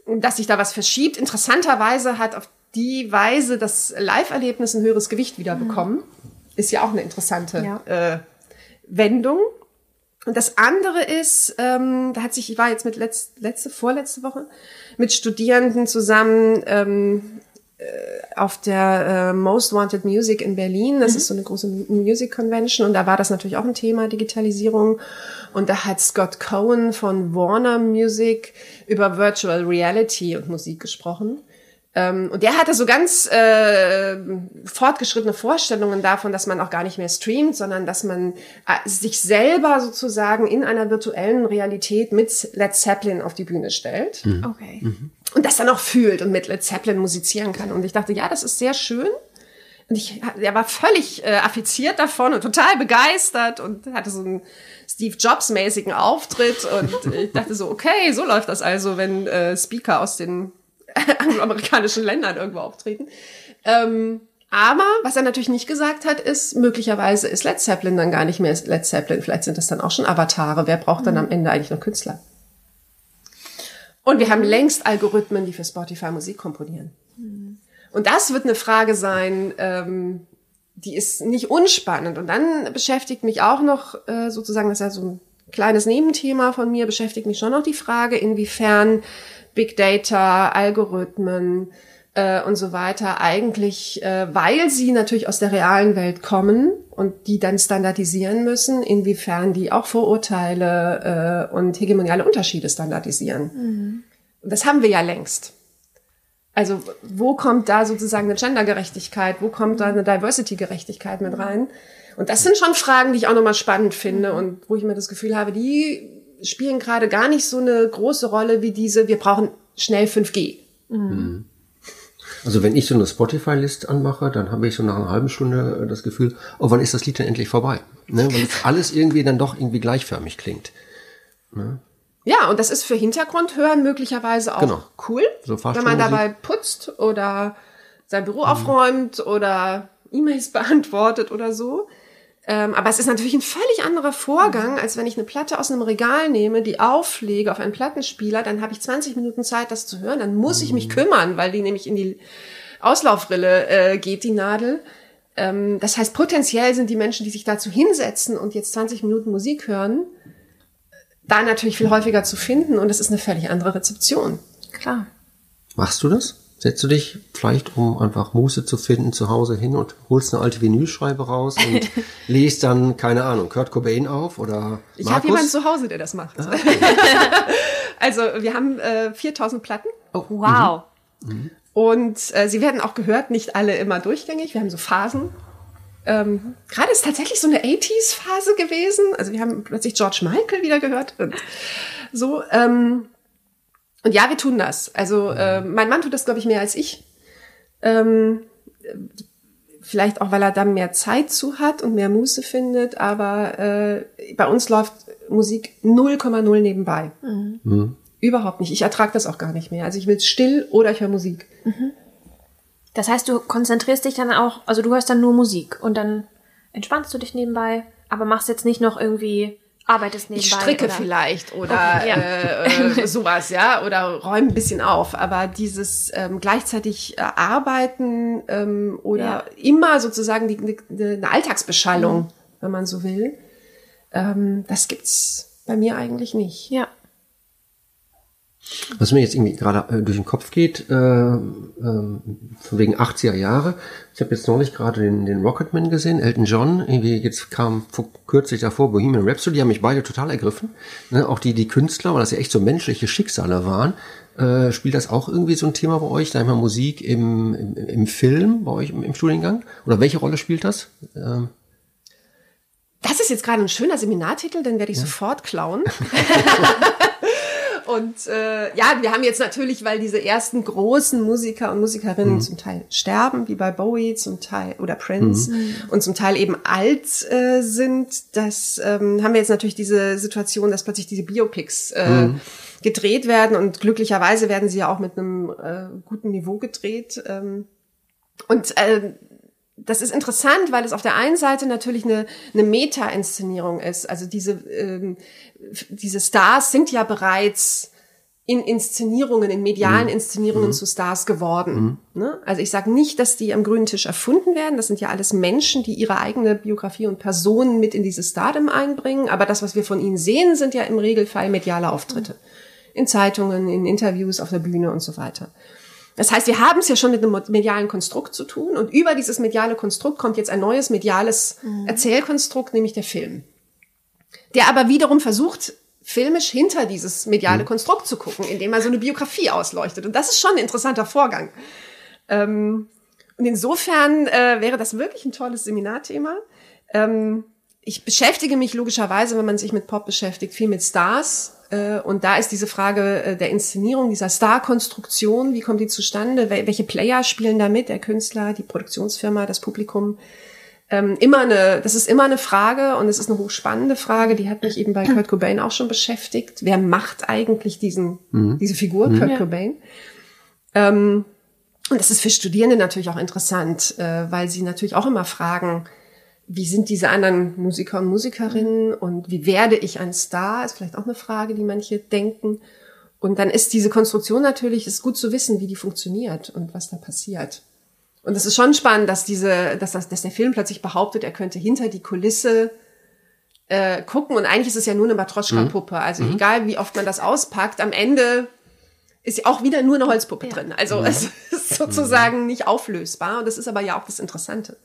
dass sich da was verschiebt. Interessanterweise hat auf die Weise das Live-Erlebnis ein höheres Gewicht wieder bekommen. Mhm. Ist ja auch eine interessante ja. äh, Wendung. Und das andere ist, ähm, da hat sich, ich war jetzt mit letzt, letzte, vorletzte Woche mit Studierenden zusammen ähm, äh, auf der äh, Most Wanted Music in Berlin. Das mhm. ist so eine große Music Convention und da war das natürlich auch ein Thema Digitalisierung. Und da hat Scott Cohen von Warner Music über Virtual Reality und Musik gesprochen. Ähm, und der hatte so ganz äh, fortgeschrittene Vorstellungen davon, dass man auch gar nicht mehr streamt, sondern dass man äh, sich selber sozusagen in einer virtuellen Realität mit Led Zeppelin auf die Bühne stellt. Mhm. Okay. Mhm. Und das dann auch fühlt und mit Led Zeppelin musizieren kann. Und ich dachte, ja, das ist sehr schön. Und ich, er war völlig äh, affiziert davon und total begeistert und hatte so einen Steve Jobs mäßigen Auftritt und ich dachte so, okay, so läuft das also, wenn äh, Speaker aus den angloamerikanischen Ländern irgendwo auftreten. Ähm, aber was er natürlich nicht gesagt hat, ist, möglicherweise ist Led Zeppelin dann gar nicht mehr Led Zeppelin. Vielleicht sind das dann auch schon Avatare. Wer braucht dann am Ende eigentlich noch Künstler? Und wir haben längst Algorithmen, die für Spotify Musik komponieren. Und das wird eine Frage sein, ähm, die ist nicht unspannend. Und dann beschäftigt mich auch noch äh, sozusagen, das ist ja so ein kleines Nebenthema von mir, beschäftigt mich schon noch die Frage, inwiefern Big Data, Algorithmen äh, und so weiter eigentlich, äh, weil sie natürlich aus der realen Welt kommen und die dann standardisieren müssen, inwiefern die auch Vorurteile äh, und hegemoniale Unterschiede standardisieren. Mhm. Das haben wir ja längst. Also wo kommt da sozusagen eine Gendergerechtigkeit, wo kommt da eine Diversity-Gerechtigkeit mit rein? Und das sind schon Fragen, die ich auch nochmal spannend finde und wo ich mir das Gefühl habe, die spielen gerade gar nicht so eine große Rolle wie diese, wir brauchen schnell 5G. Mhm. Also wenn ich so eine Spotify-List anmache, dann habe ich so nach einer halben Stunde äh, das Gefühl, oh, wann ist das Lied denn endlich vorbei? Ne? Weil alles irgendwie dann doch irgendwie gleichförmig klingt. Ne? Ja, und das ist für Hintergrundhören möglicherweise auch genau. cool, so wenn man dabei putzt oder sein Büro mhm. aufräumt oder E-Mails beantwortet oder so. Ähm, aber es ist natürlich ein völlig anderer Vorgang, als wenn ich eine Platte aus einem Regal nehme, die auflege auf einen Plattenspieler, dann habe ich 20 Minuten Zeit, das zu hören. Dann muss ich mich mhm. kümmern, weil die nämlich in die Auslaufrille äh, geht, die Nadel. Ähm, das heißt, potenziell sind die Menschen, die sich dazu hinsetzen und jetzt 20 Minuten Musik hören, da natürlich viel häufiger zu finden und es ist eine völlig andere Rezeption. Klar. Machst du das? Setzt du dich vielleicht, um einfach Muße zu finden, zu Hause hin und holst eine alte Vinylscheibe raus und liest dann, keine Ahnung, Kurt Cobain auf oder Ich habe jemanden zu Hause, der das macht. Ah, okay. also wir haben äh, 4000 Platten. Oh, wow. Mhm. Und äh, sie werden auch gehört, nicht alle immer durchgängig. Wir haben so Phasen. Ähm, Gerade ist tatsächlich so eine 80s-Phase gewesen. Also wir haben plötzlich George Michael wieder gehört und so. Ähm, und ja, wir tun das. Also äh, mein Mann tut das, glaube ich, mehr als ich. Ähm, vielleicht auch, weil er dann mehr Zeit zu hat und mehr Muße findet. Aber äh, bei uns läuft Musik 0,0 nebenbei. Mhm. Mhm. Überhaupt nicht. Ich ertrage das auch gar nicht mehr. Also ich will still oder ich höre Musik. Mhm. Das heißt, du konzentrierst dich dann auch, also du hörst dann nur Musik und dann entspannst du dich nebenbei, aber machst jetzt nicht noch irgendwie arbeitest nebenbei. Ich stricke oder? vielleicht oder okay, ja. äh, äh, sowas, ja, oder räume ein bisschen auf. Aber dieses ähm, gleichzeitig äh, arbeiten ähm, oder ja. immer sozusagen die, die, eine Alltagsbeschallung, mhm. wenn man so will, ähm, das gibt's bei mir eigentlich nicht. Ja. Was mir jetzt irgendwie gerade äh, durch den Kopf geht, äh, äh, von wegen 80er Jahre. Ich habe jetzt neulich gerade den, den Rocketman gesehen, Elton John. Irgendwie jetzt kam vor, kürzlich davor Bohemian Rhapsody, die haben mich beide total ergriffen. Ne? Auch die die Künstler, weil das ja echt so menschliche Schicksale waren. Äh, spielt das auch irgendwie so ein Thema bei euch? Da immer Musik im, im, im Film bei euch im, im Studiengang? Oder welche Rolle spielt das? Ähm, Das ist jetzt gerade ein schöner Seminartitel, den werde ich sofort klauen. und äh, ja, wir haben jetzt natürlich, weil diese ersten großen Musiker und Musikerinnen zum Teil sterben, wie bei Bowie zum Teil oder Prince und zum Teil eben alt äh, sind, das ähm, haben wir jetzt natürlich diese Situation, dass plötzlich diese Biopics äh, gedreht werden und glücklicherweise werden sie ja auch mit einem äh, guten Niveau gedreht. Ähm, und äh, das ist interessant, weil es auf der einen Seite natürlich eine, eine Meta-Inszenierung ist. Also diese, ähm, diese Stars sind ja bereits in Inszenierungen, in medialen Inszenierungen zu Stars geworden. Ne? Also ich sage nicht, dass die am grünen Tisch erfunden werden. Das sind ja alles Menschen, die ihre eigene Biografie und Personen mit in dieses Stardom einbringen. Aber das, was wir von ihnen sehen, sind ja im Regelfall mediale Auftritte. In Zeitungen, in Interviews, auf der Bühne und so weiter. Das heißt, wir haben es ja schon mit einem medialen Konstrukt zu tun und über dieses mediale Konstrukt kommt jetzt ein neues mediales Erzählkonstrukt, nämlich der Film. Der aber wiederum versucht, filmisch hinter dieses mediale Konstrukt zu gucken, indem er so eine Biografie ausleuchtet. Und das ist schon ein interessanter Vorgang. Ähm, und insofern äh, wäre das wirklich ein tolles Seminarthema. Ähm, ich beschäftige mich logischerweise, wenn man sich mit Pop beschäftigt, viel mit Stars. Äh, und da ist diese Frage äh, der Inszenierung, dieser Star-Konstruktion, wie kommt die zustande? Wel welche Player spielen da mit? Der Künstler, die Produktionsfirma, das Publikum. Ähm, immer eine, das ist immer eine Frage und es ist eine hochspannende Frage, die hat mich eben bei Kurt Cobain auch schon beschäftigt. Wer macht eigentlich diesen, diese Figur, Kurt Ja. Cobain? Ähm, und das ist für Studierende natürlich auch interessant, äh, weil sie natürlich auch immer fragen, wie sind diese anderen Musiker und Musikerinnen und wie werde ich ein Star? Ist vielleicht auch eine Frage, die manche denken. Und dann ist diese Konstruktion natürlich, ist gut zu wissen, wie die funktioniert und was da passiert. Und es ist schon spannend, dass diese, dass, das, dass der Film plötzlich behauptet, er könnte hinter die Kulisse äh, gucken. Und eigentlich ist es ja nur eine Matroschka-Puppe. Also egal, wie oft man das auspackt, am Ende ist ja auch wieder nur eine Holzpuppe Ja. drin. Also es ist sozusagen nicht auflösbar. Und das ist aber ja auch das Interessante.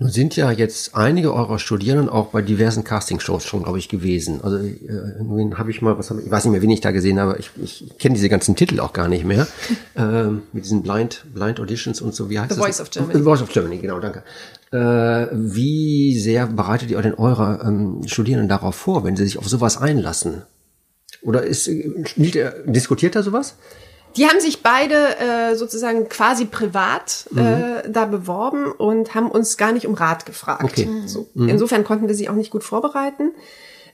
Nun sind ja jetzt einige eurer Studierenden auch bei diversen Castingshows schon, glaube ich, gewesen. Also äh, nun habe ich mal, was hab ich, weiß nicht mehr, wen ich da gesehen habe, ich, ich kenne diese ganzen Titel auch gar nicht mehr. ähm, mit diesen Blind, Blind Auditions und so, wie heißt The das? Voice of Germany. The Voice of Germany, genau, danke. Äh, wie sehr bereitet ihr denn eure ähm, Studierenden darauf vor, wenn sie sich auf sowas einlassen? Oder ist, äh, spielt ihr, diskutiert er sowas? Die haben sich beide äh, sozusagen quasi privat äh, da beworben und haben uns gar nicht um Rat gefragt. Okay. So. Insofern konnten wir sie auch nicht gut vorbereiten.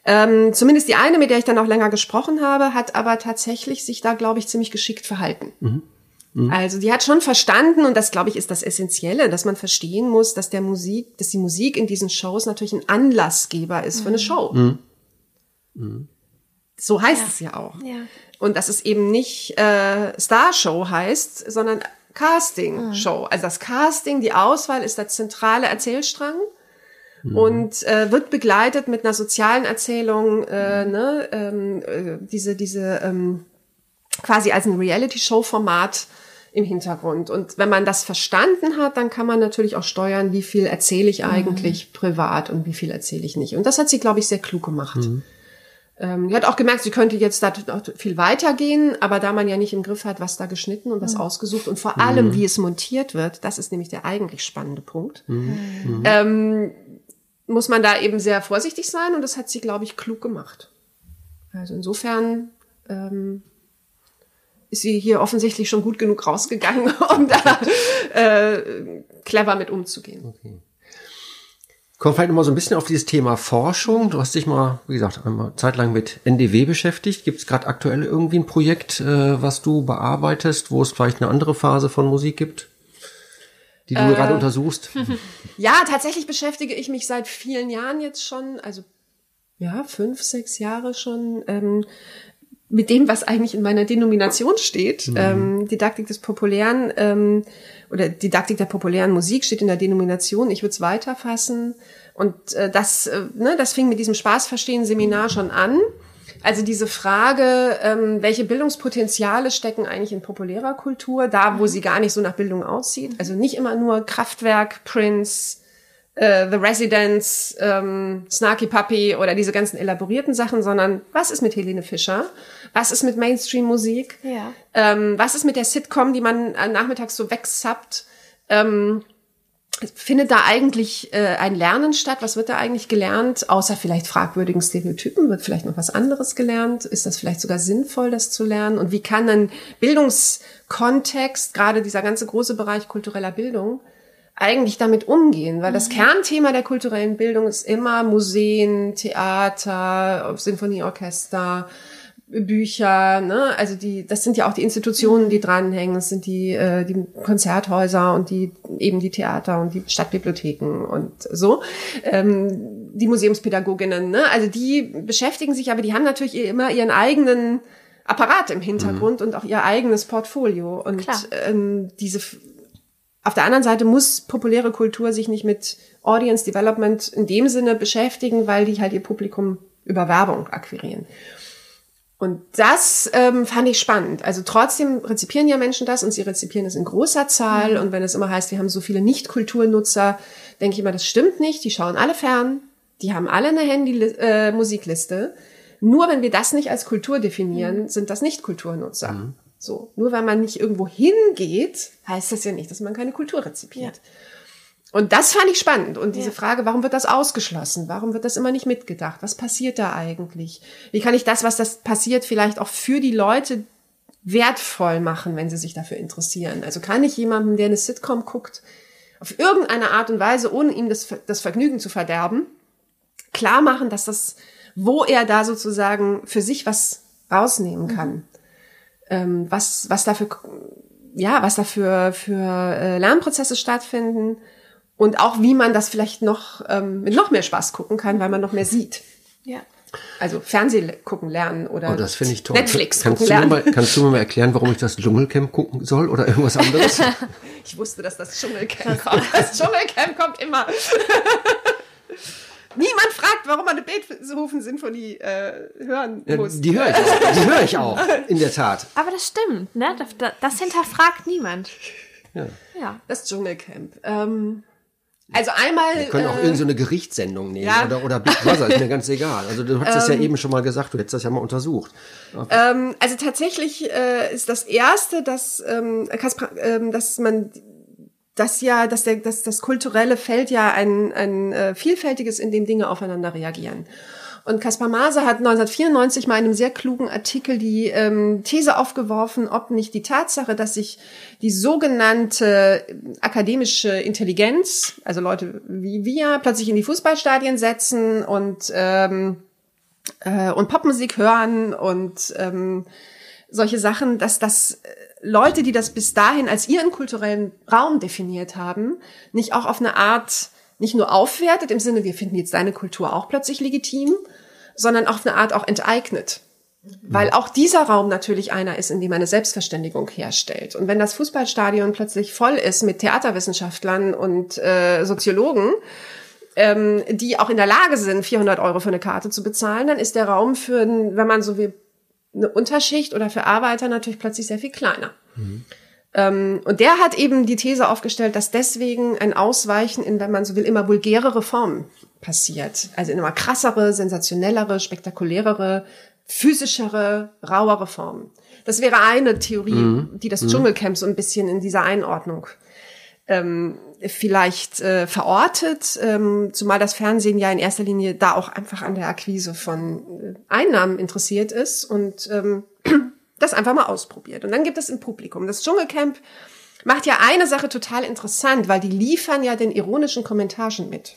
Ähm, zumindest die eine, mit der ich dann auch länger gesprochen habe, hat aber tatsächlich sich da, glaube ich, ziemlich geschickt verhalten. Also die hat schon verstanden, und das, glaube ich, ist das Essentielle, dass man verstehen muss, dass der Musik, dass die Musik in diesen Shows natürlich ein Anlassgeber ist für eine Show. So heißt es ja auch. Ja. Und dass es eben nicht äh, Starshow heißt, sondern Casting-Show. Also das Casting, die Auswahl ist der zentrale Erzählstrang und äh, wird begleitet mit einer sozialen Erzählung, äh, ne, ähm, äh, diese, diese ähm, quasi als ein Reality-Show-Format im Hintergrund. Und wenn man das verstanden hat, dann kann man natürlich auch steuern, wie viel erzähle ich eigentlich privat und wie viel erzähle ich nicht. Und das hat sie, glaube ich, sehr klug gemacht. Ähm, die hat auch gemerkt, sie könnte jetzt da noch viel weiter gehen, aber da man ja nicht im Griff hat, was da geschnitten und was ausgesucht und vor allem, wie es montiert wird, das ist nämlich der eigentlich spannende Punkt, ähm, muss man da eben sehr vorsichtig sein und das hat sie, glaube ich, klug gemacht. Also insofern ähm, ist sie hier offensichtlich schon gut genug rausgegangen, um da äh, clever mit umzugehen. Kommen vielleicht noch mal so ein bisschen auf dieses Thema Forschung. Du hast dich mal, wie gesagt, einmal zeitlang mit NDW beschäftigt. Gibt es gerade aktuell irgendwie ein Projekt, äh, was du bearbeitest, wo es vielleicht eine andere Phase von Musik gibt, die du gerade untersuchst? Ja, tatsächlich beschäftige ich mich seit vielen Jahren jetzt schon, also ja, fünf, sechs Jahre schon, ähm, mit dem, was eigentlich in meiner Denomination steht. Ähm, Didaktik des populären ähm, oder Didaktik der populären Musik steht in der Denomination. Ich würde es weiterfassen. Und äh, das, äh, ne, das fing mit diesem Spaßverstehen-Seminar schon an. Also diese Frage, ähm, welche Bildungspotenziale stecken eigentlich in populärer Kultur, da wo sie gar nicht so nach Bildung aussieht. Also nicht immer nur Kraftwerk, Prince, äh, The Residents, ähm, Snarky Puppy oder diese ganzen elaborierten Sachen, sondern was ist mit Helene Fischer? Was ist mit Mainstream-Musik? Ja. Ähm, was ist mit der Sitcom, die man äh, nachmittags so wegsappt? Ähm, findet da eigentlich äh, ein Lernen statt? Was wird da eigentlich gelernt? Außer vielleicht fragwürdigen Stereotypen, wird vielleicht noch was anderes gelernt? Ist das vielleicht sogar sinnvoll, das zu lernen? Und wie kann ein Bildungskontext, gerade dieser ganze große Bereich kultureller Bildung, eigentlich damit umgehen? Weil das Kernthema der kulturellen Bildung ist immer Museen, Theater, Sinfonieorchester, Bücher, ne? Also die, das sind ja auch die Institutionen, die dranhängen. Das sind die, äh, die Konzerthäuser und die eben die Theater und die Stadtbibliotheken und so. Ähm, die Museumspädagoginnen, ne? Also die beschäftigen sich, aber die haben natürlich immer ihren eigenen Apparat im Hintergrund und auch ihr eigenes Portfolio. Und Klar. ähm, diese auf der anderen Seite muss populäre Kultur sich nicht mit Audience Development in dem Sinne beschäftigen, weil die halt ihr Publikum über Werbung akquirieren. Und das ähm, fand ich spannend. Also trotzdem rezipieren ja Menschen das und sie rezipieren es in großer Zahl. Und wenn es immer heißt, wir haben so viele Nicht-Kulturnutzer, denke ich immer, das stimmt nicht. Die schauen alle fern, die haben alle eine Handy-Musikliste. Nur wenn wir das nicht als Kultur definieren, sind das Nicht-Kulturnutzer. So, nur weil man nicht irgendwo hingeht, heißt das ja nicht, dass man keine Kultur rezipiert. Und das fand ich spannend. Und diese Ja. Frage, warum wird das ausgeschlossen? Warum wird das immer nicht mitgedacht? Was passiert da eigentlich? Wie kann ich das, was das passiert, vielleicht auch für die Leute wertvoll machen, wenn sie sich dafür interessieren? Also kann ich jemandem, der eine Sitcom guckt, auf irgendeine Art und Weise, ohne ihm das, das Vergnügen zu verderben, klar machen, dass das, wo er da sozusagen für sich was rausnehmen kann. Ähm, was, was dafür, ja, was dafür für äh, Lernprozesse stattfinden und auch wie man das vielleicht noch ähm, mit noch mehr Spaß gucken kann, weil man noch mehr sieht. Ja. Also Fernsehen gucken lernen oder Oh, das finde ich toll. Netflix kannst gucken du, mir lernen. mal, kannst du mir mal erklären, warum ich das Dschungelcamp gucken soll oder irgendwas anderes? Ich wusste, dass das Dschungelcamp kommt. Das Dschungelcamp kommt immer. Niemand fragt, warum man eine Beethoven-Sinfonie äh, hören Ja, muss. die höre ich auch. Die höre ich auch, in der Tat. Aber das stimmt, ne? Das, das, das hinterfragt niemand. Ja. Ja. Das Dschungelcamp. Ähm, also einmal. Wir können auch äh, irgendeine so Gerichtssendung nehmen ja. oder, oder Big Brother, ist mir ganz egal. Also du hast das ja eben schon mal gesagt, du hättest das ja mal untersucht. Ähm, also tatsächlich äh, ist das erste, dass, ähm, Kaspar, ähm, dass man das ja, dass, der, dass das kulturelle Feld ja ein, ein äh, vielfältiges, in dem Dinge aufeinander reagieren. Und Kaspar Maser hat 1994 mal in einem sehr klugen Artikel die ähm, These aufgeworfen, ob nicht die Tatsache, dass sich die sogenannte akademische Intelligenz, also Leute wie wir, plötzlich in die Fußballstadien setzen und ähm, äh, und Popmusik hören und ähm, solche Sachen, dass das äh, Leute, die das bis dahin als ihren kulturellen Raum definiert haben, nicht auch auf eine Art nicht nur aufwertet im Sinne, wir finden jetzt deine Kultur auch plötzlich legitim, sondern auf eine Art auch enteignet. Weil auch dieser Raum natürlich einer ist, in dem eine Selbstverständigung herstellt. Und wenn das Fußballstadion plötzlich voll ist mit Theaterwissenschaftlern und äh, Soziologen, ähm, die auch in der Lage sind, 400 Euro für eine Karte zu bezahlen, dann ist der Raum für, wenn man so wie eine Unterschicht oder für Arbeiter natürlich plötzlich sehr viel kleiner. Ähm, und der hat eben die These aufgestellt, dass deswegen ein Ausweichen in, wenn man so will, immer vulgärere Formen passiert. Also in immer krassere, sensationellere, spektakulärere, physischere, rauere Formen. Das wäre eine Theorie, die das Dschungelcamp so ein bisschen in dieser Einordnung ähm, vielleicht äh, verortet, ähm, zumal das Fernsehen ja in erster Linie da auch einfach an der Akquise von äh, Einnahmen interessiert ist und ähm, das einfach mal ausprobiert. Und dann gibt es ein Publikum. Das Dschungelcamp macht ja eine Sache total interessant, weil die liefern ja den ironischen Kommentar schon mit.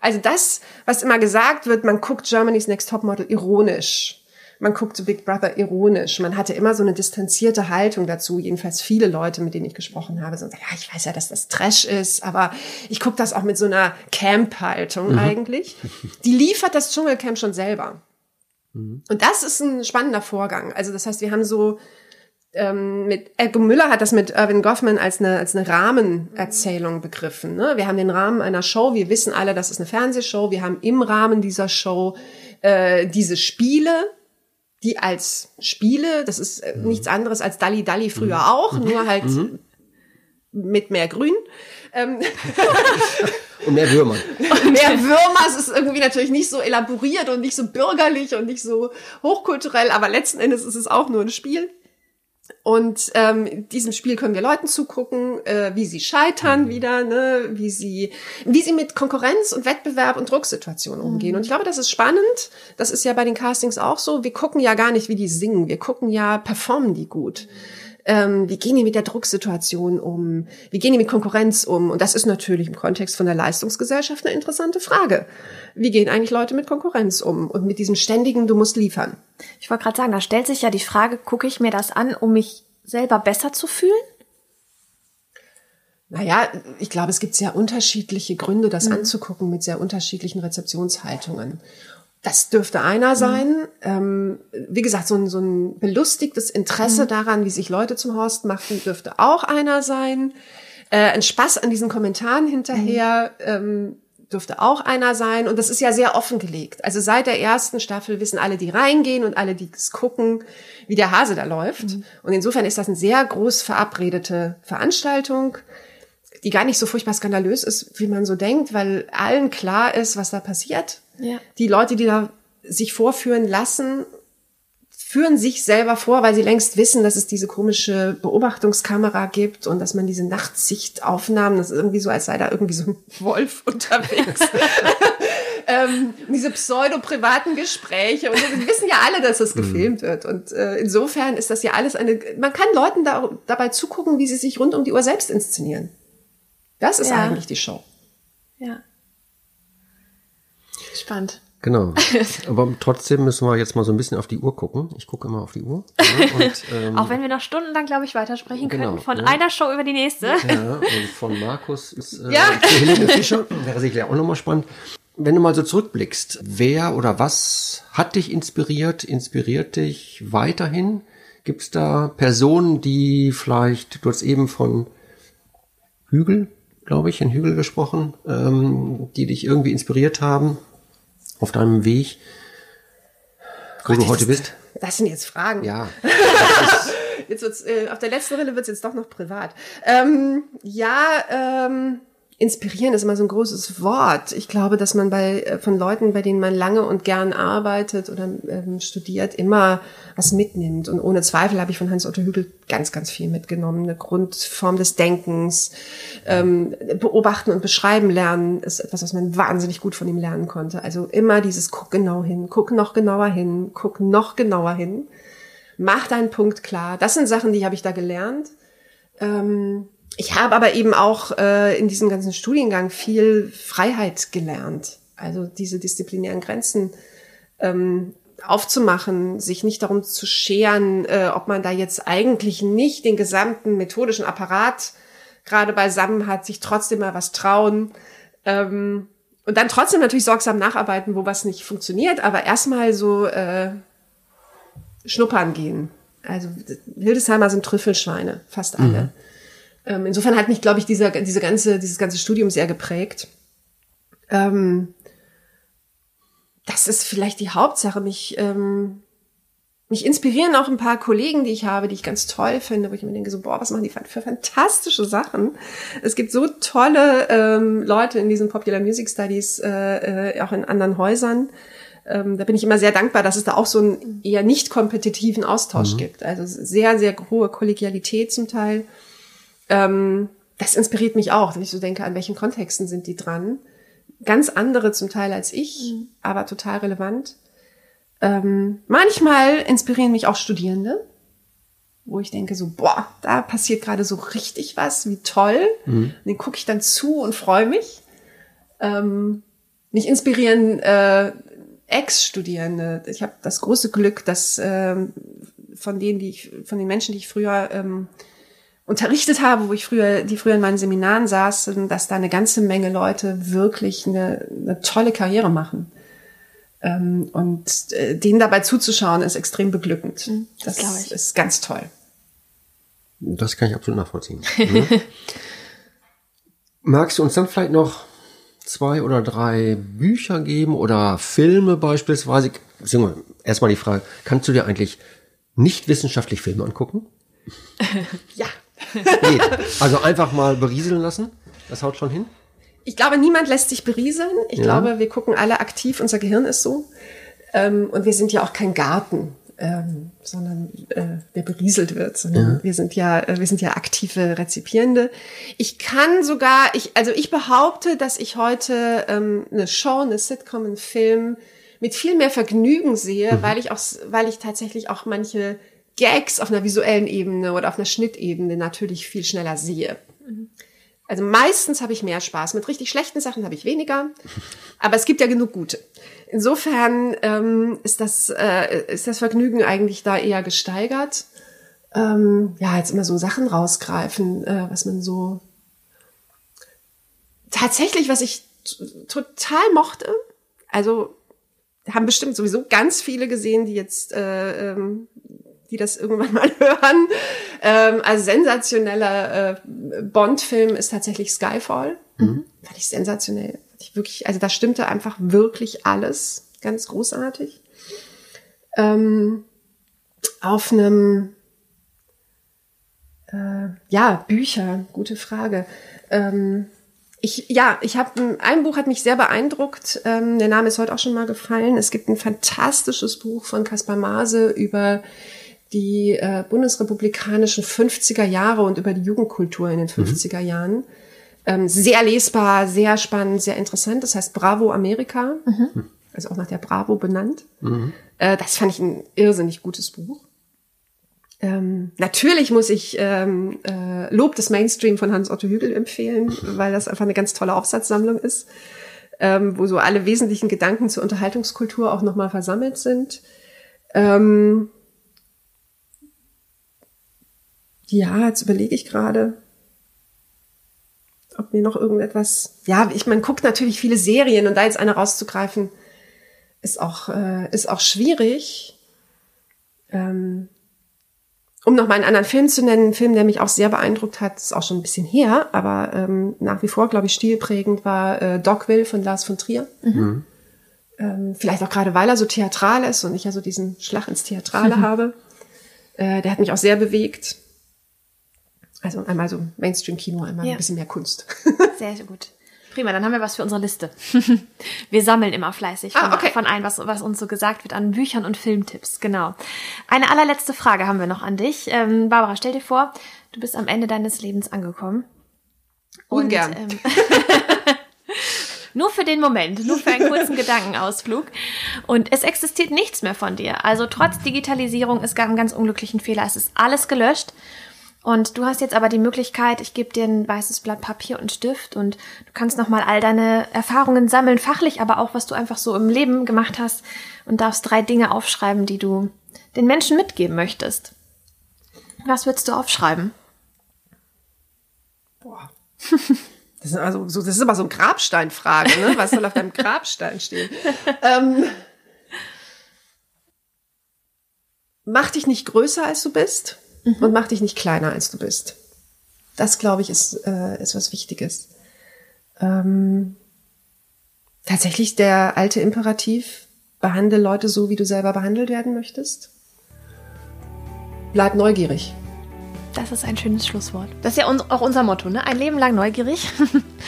Also das, was immer gesagt wird, man guckt Germany's Next Topmodel ironisch. Man guckt Big Brother ironisch. Man hatte immer so eine distanzierte Haltung dazu. Jedenfalls viele Leute, mit denen ich gesprochen habe, so, ja, ich weiß ja, dass das Trash ist, aber ich gucke das auch mit so einer Camp-Haltung eigentlich. Die liefert das Dschungelcamp schon selber. Und das ist ein spannender Vorgang. Also das heißt, wir haben so ähm, mit Elke Müller hat das mit Irvin Goffman als eine als eine Rahmenerzählung begriffen. Ne? Wir haben den Rahmen einer Show. Wir wissen alle, das ist eine Fernsehshow. Wir haben im Rahmen dieser Show äh, diese Spiele, die als Spiele, das ist äh, nichts anderes als Dalli Dalli früher auch, nur halt mit mehr Grün. Ähm, Und mehr Würmer. mehr Würmer, es ist irgendwie natürlich nicht so elaboriert und nicht so bürgerlich und nicht so hochkulturell, aber letzten Endes ist es auch nur ein Spiel. Und ähm, in diesem Spiel können wir Leuten zugucken, äh, wie sie scheitern wieder, ne, wie sie, wie sie mit Konkurrenz und Wettbewerb und Drucksituationen umgehen. Und ich glaube, das ist spannend. Das ist ja bei den Castings auch so. Wir gucken ja gar nicht, wie die singen. Wir gucken ja, performen die gut. Ähm, wie gehen die mit der Drucksituation um? Wie gehen die mit Konkurrenz um? Und das ist natürlich im Kontext von der Leistungsgesellschaft eine interessante Frage. Wie gehen eigentlich Leute mit Konkurrenz um? Und mit diesem ständigen, du musst liefern. Ich wollte gerade sagen, da stellt sich ja die Frage, gucke ich mir das an, um mich selber besser zu fühlen? Naja, ich glaube, es gibt sehr unterschiedliche Gründe, das anzugucken mit sehr unterschiedlichen Rezeptionshaltungen. Das dürfte einer sein. Ähm, wie gesagt, so ein, so ein belustigtes Interesse daran, wie sich Leute zum Horst machen, dürfte auch einer sein. Äh, ein Spaß an diesen Kommentaren hinterher ähm, dürfte auch einer sein. Und das ist ja sehr offengelegt. Also seit der ersten Staffel wissen alle, die reingehen und alle, die es gucken, wie der Hase da läuft. Und insofern ist das eine sehr groß verabredete Veranstaltung die gar nicht so furchtbar skandalös ist, wie man so denkt, weil allen klar ist, was da passiert. Ja. Die Leute, die da sich vorführen lassen, führen sich selber vor, weil sie längst wissen, dass es diese komische Beobachtungskamera gibt und dass man diese Nachtsichtaufnahmen, das ist irgendwie so, als sei da irgendwie so ein Wolf unterwegs. ähm, diese pseudo-privaten Gespräche und so. Wir wissen ja alle, dass das gefilmt wird. Und äh, insofern ist das ja alles eine, man kann Leuten da, dabei zugucken, wie sie sich rund um die Uhr selbst inszenieren. Das ist Ja. eigentlich die Show. Ja. Spannend. Genau. Aber trotzdem müssen wir jetzt mal so ein bisschen auf die Uhr gucken. Ich gucke immer auf die Uhr. Ja, und, ähm, Auch wenn wir noch stundenlang, glaube ich, weitersprechen Genau, können. Von ja. einer Show über die nächste. Ja, und von Markus ist, äh, Ja. zu Helene Fischer wäre sicherlich auch nochmal spannend. Wenn du mal so zurückblickst, wer oder was hat dich inspiriert, inspiriert dich weiterhin? Gibt es da Personen, die vielleicht, du hast eben von Hügel, glaube ich, in Hügel gesprochen, ähm, die dich irgendwie inspiriert haben auf deinem Weg, wo du heute bist? Das sind jetzt Fragen. Ja, Jetzt wird's, äh, auf der letzten Rille wird's jetzt doch noch privat. Ähm, ja, ähm, inspirieren ist immer so ein großes Wort. Ich glaube, dass man bei äh, von Leuten, bei denen man lange und gern arbeitet oder ähm, studiert, immer was mitnimmt. Und ohne Zweifel habe ich von Hans-Otto Hügel ganz, ganz viel mitgenommen. Eine Grundform des Denkens, ähm, beobachten und beschreiben lernen ist etwas, was man wahnsinnig gut von ihm lernen konnte. Also immer dieses guck genau hin, guck noch genauer hin, guck noch genauer hin mach deinen Punkt klar. Das sind Sachen, die habe ich da gelernt. Ähm, ich habe aber eben auch äh, in diesem ganzen Studiengang viel Freiheit gelernt. Also diese disziplinären Grenzen ähm, aufzumachen, sich nicht darum zu scheren, äh, ob man da jetzt eigentlich nicht den gesamten methodischen Apparat gerade beisammen hat, sich trotzdem mal was trauen. Ähm, und dann trotzdem natürlich sorgsam nacharbeiten, wo was nicht funktioniert, aber erstmal so äh, schnuppern gehen. Also Hildesheimer sind Trüffelschweine, fast alle. Ähm, insofern hat mich, glaube ich, dieser, diese ganze, dieses ganze Studium sehr geprägt. Ähm, das ist vielleicht die Hauptsache. Mich, ähm, mich inspirieren auch ein paar Kollegen, die ich habe, die ich ganz toll finde, wo ich mir denke, so, boah, was machen die für fantastische Sachen. Es gibt so tolle ähm, Leute in diesen Popular Music Studies, äh, äh, auch in anderen Häusern. Ähm, da bin ich immer sehr dankbar, dass es da auch so einen eher nicht kompetitiven Austausch gibt. Also sehr, sehr hohe Kollegialität zum Teil. Ähm, das inspiriert mich auch, wenn ich so denke, an welchen Kontexten sind die dran. Ganz andere zum Teil als ich, aber total relevant. Ähm, manchmal inspirieren mich auch Studierende, wo ich denke so, boah, da passiert gerade so richtig was, wie toll. Und den gucke ich dann zu und freue mich. Ähm, mich inspirieren äh, Ex-Studierende. Ich habe das große Glück, dass ähm, von denen, die ich, von den Menschen, die ich früher ähm, unterrichtet habe, wo ich früher, die früher in meinen Seminaren saßen, dass da eine ganze Menge Leute wirklich eine, eine tolle Karriere machen. Ähm, und äh, denen dabei zuzuschauen, ist extrem beglückend. das das glaub ich. ist ganz toll. Das kann ich absolut nachvollziehen. Mhm. Magst du uns dann vielleicht noch zwei oder drei Bücher geben oder Filme beispielsweise? Erstmal die Frage, kannst du dir eigentlich nicht wissenschaftlich Filme angucken? ja. Nee, also einfach mal berieseln lassen, das haut schon hin? Ich glaube, niemand lässt sich berieseln. Ich ja. glaube, wir gucken alle aktiv, unser Gehirn ist so. Ähm, und wir sind ja auch kein Garten ähm, sondern äh, der berieselt wird, sondern ja. wir sind ja, äh, wir sind ja aktive Rezipierende. Ich kann sogar, ich, also ich behaupte, dass ich heute ähm, eine Show, eine Sitcom, einen Film mit viel mehr Vergnügen sehe, mhm. weil ich auch, weil ich tatsächlich auch manche Gags auf einer visuellen Ebene oder auf einer Schnittebene natürlich viel schneller sehe. Mhm. Also meistens habe ich mehr Spaß. Mit richtig schlechten Sachen habe ich weniger. Aber es gibt ja genug gute. Insofern ähm, ist, das, äh, ist das Vergnügen eigentlich da eher gesteigert. Ähm, ja, jetzt immer so Sachen rausgreifen, äh, was man so tatsächlich, was ich total mochte. Also haben bestimmt sowieso ganz viele gesehen, die jetzt äh, ähm, die das irgendwann mal hören. Ähm, also sensationeller äh, Bond-Film ist tatsächlich Skyfall. Mhm. Fand ich sensationell. Fand ich wirklich, also da stimmte einfach wirklich alles. Ganz großartig. Ähm, auf einem äh, ja, Bücher, gute Frage. Ähm, ich, ja, ich habe ein Buch hat mich sehr beeindruckt. Ähm, der Name ist heute auch schon mal gefallen. Es gibt ein fantastisches Buch von Caspar Maase über die äh, bundesrepublikanischen 50er Jahre und über die Jugendkultur in den 50er mhm. Jahren. Ähm, sehr lesbar, sehr spannend, sehr interessant. Das heißt Bravo Amerika, mhm. also auch nach der Bravo benannt. Mhm. Äh, das fand ich ein irrsinnig gutes Buch. Ähm, natürlich muss ich ähm, äh, Lob des Mainstream von Hans-Otto Hügel empfehlen, weil das einfach eine ganz tolle Aufsatzsammlung ist, ähm, wo so alle wesentlichen Gedanken zur Unterhaltungskultur auch nochmal versammelt sind. Ähm, Ja, jetzt überlege ich gerade, ob mir noch irgendetwas. Ja, ich man guckt natürlich viele Serien und da jetzt eine rauszugreifen, ist auch äh, ist auch schwierig. Ähm, um noch mal einen anderen Film zu nennen, ein Film, der mich auch sehr beeindruckt hat, ist auch schon ein bisschen her, aber ähm, nach wie vor, glaube ich, stilprägend war äh, Dogville von Lars von Trier. Mhm. Ähm, vielleicht auch gerade, weil er so theatral ist und ich ja so diesen Schlag ins Theatrale mhm. habe. Äh, der hat mich auch sehr bewegt. Also einmal so Mainstream-Kino, einmal ja. ein bisschen mehr Kunst. Sehr gut. Prima, dann haben wir was für unsere Liste. wir sammeln immer fleißig von, ah, okay. von ein, was, was uns so gesagt wird an Büchern und Filmtipps. Genau. Eine allerletzte Frage haben wir noch an dich. Ähm, Barbara, stell dir vor, du bist am Ende deines Lebens angekommen. Und, Ungern. Ähm, nur für den Moment, nur für einen kurzen Gedankenausflug. Und es existiert nichts mehr von dir. Also trotz Digitalisierung, es gab einen ganz unglücklichen Fehler, es ist alles gelöscht. Und du hast jetzt aber die Möglichkeit, ich gebe dir ein weißes Blatt Papier und Stift und du kannst nochmal all deine Erfahrungen sammeln, fachlich, aber auch, was du einfach so im Leben gemacht hast und darfst drei Dinge aufschreiben, die du den Menschen mitgeben möchtest. Was würdest du aufschreiben? Boah. Das ist, also, so, das ist immer so eine Grabsteinfrage, ne? Was soll auf deinem Grabstein stehen? ähm, mach dich nicht größer, als du bist mhm. und mach dich nicht kleiner, als du bist. Das, glaube ich, ist, äh, ist was Wichtiges. Ähm, tatsächlich der alte Imperativ, behandle Leute so, wie du selber behandelt werden möchtest. Bleib neugierig. Das ist ein schönes Schlusswort. Das ist ja auch unser Motto, ne? Ein Leben lang neugierig.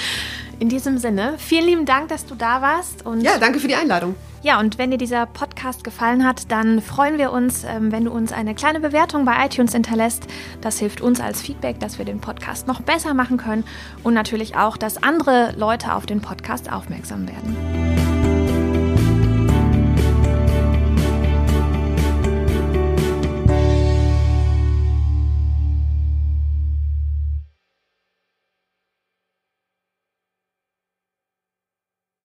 In diesem Sinne, vielen lieben Dank, dass du da warst. Und ja, danke für die Einladung. Ja, und wenn dir dieser Podcast gefallen hat, dann freuen wir uns, ähm, wenn du uns eine kleine Bewertung bei iTunes hinterlässt. Das hilft uns als Feedback, dass wir den Podcast noch besser machen können und natürlich auch, dass andere Leute auf den Podcast aufmerksam werden.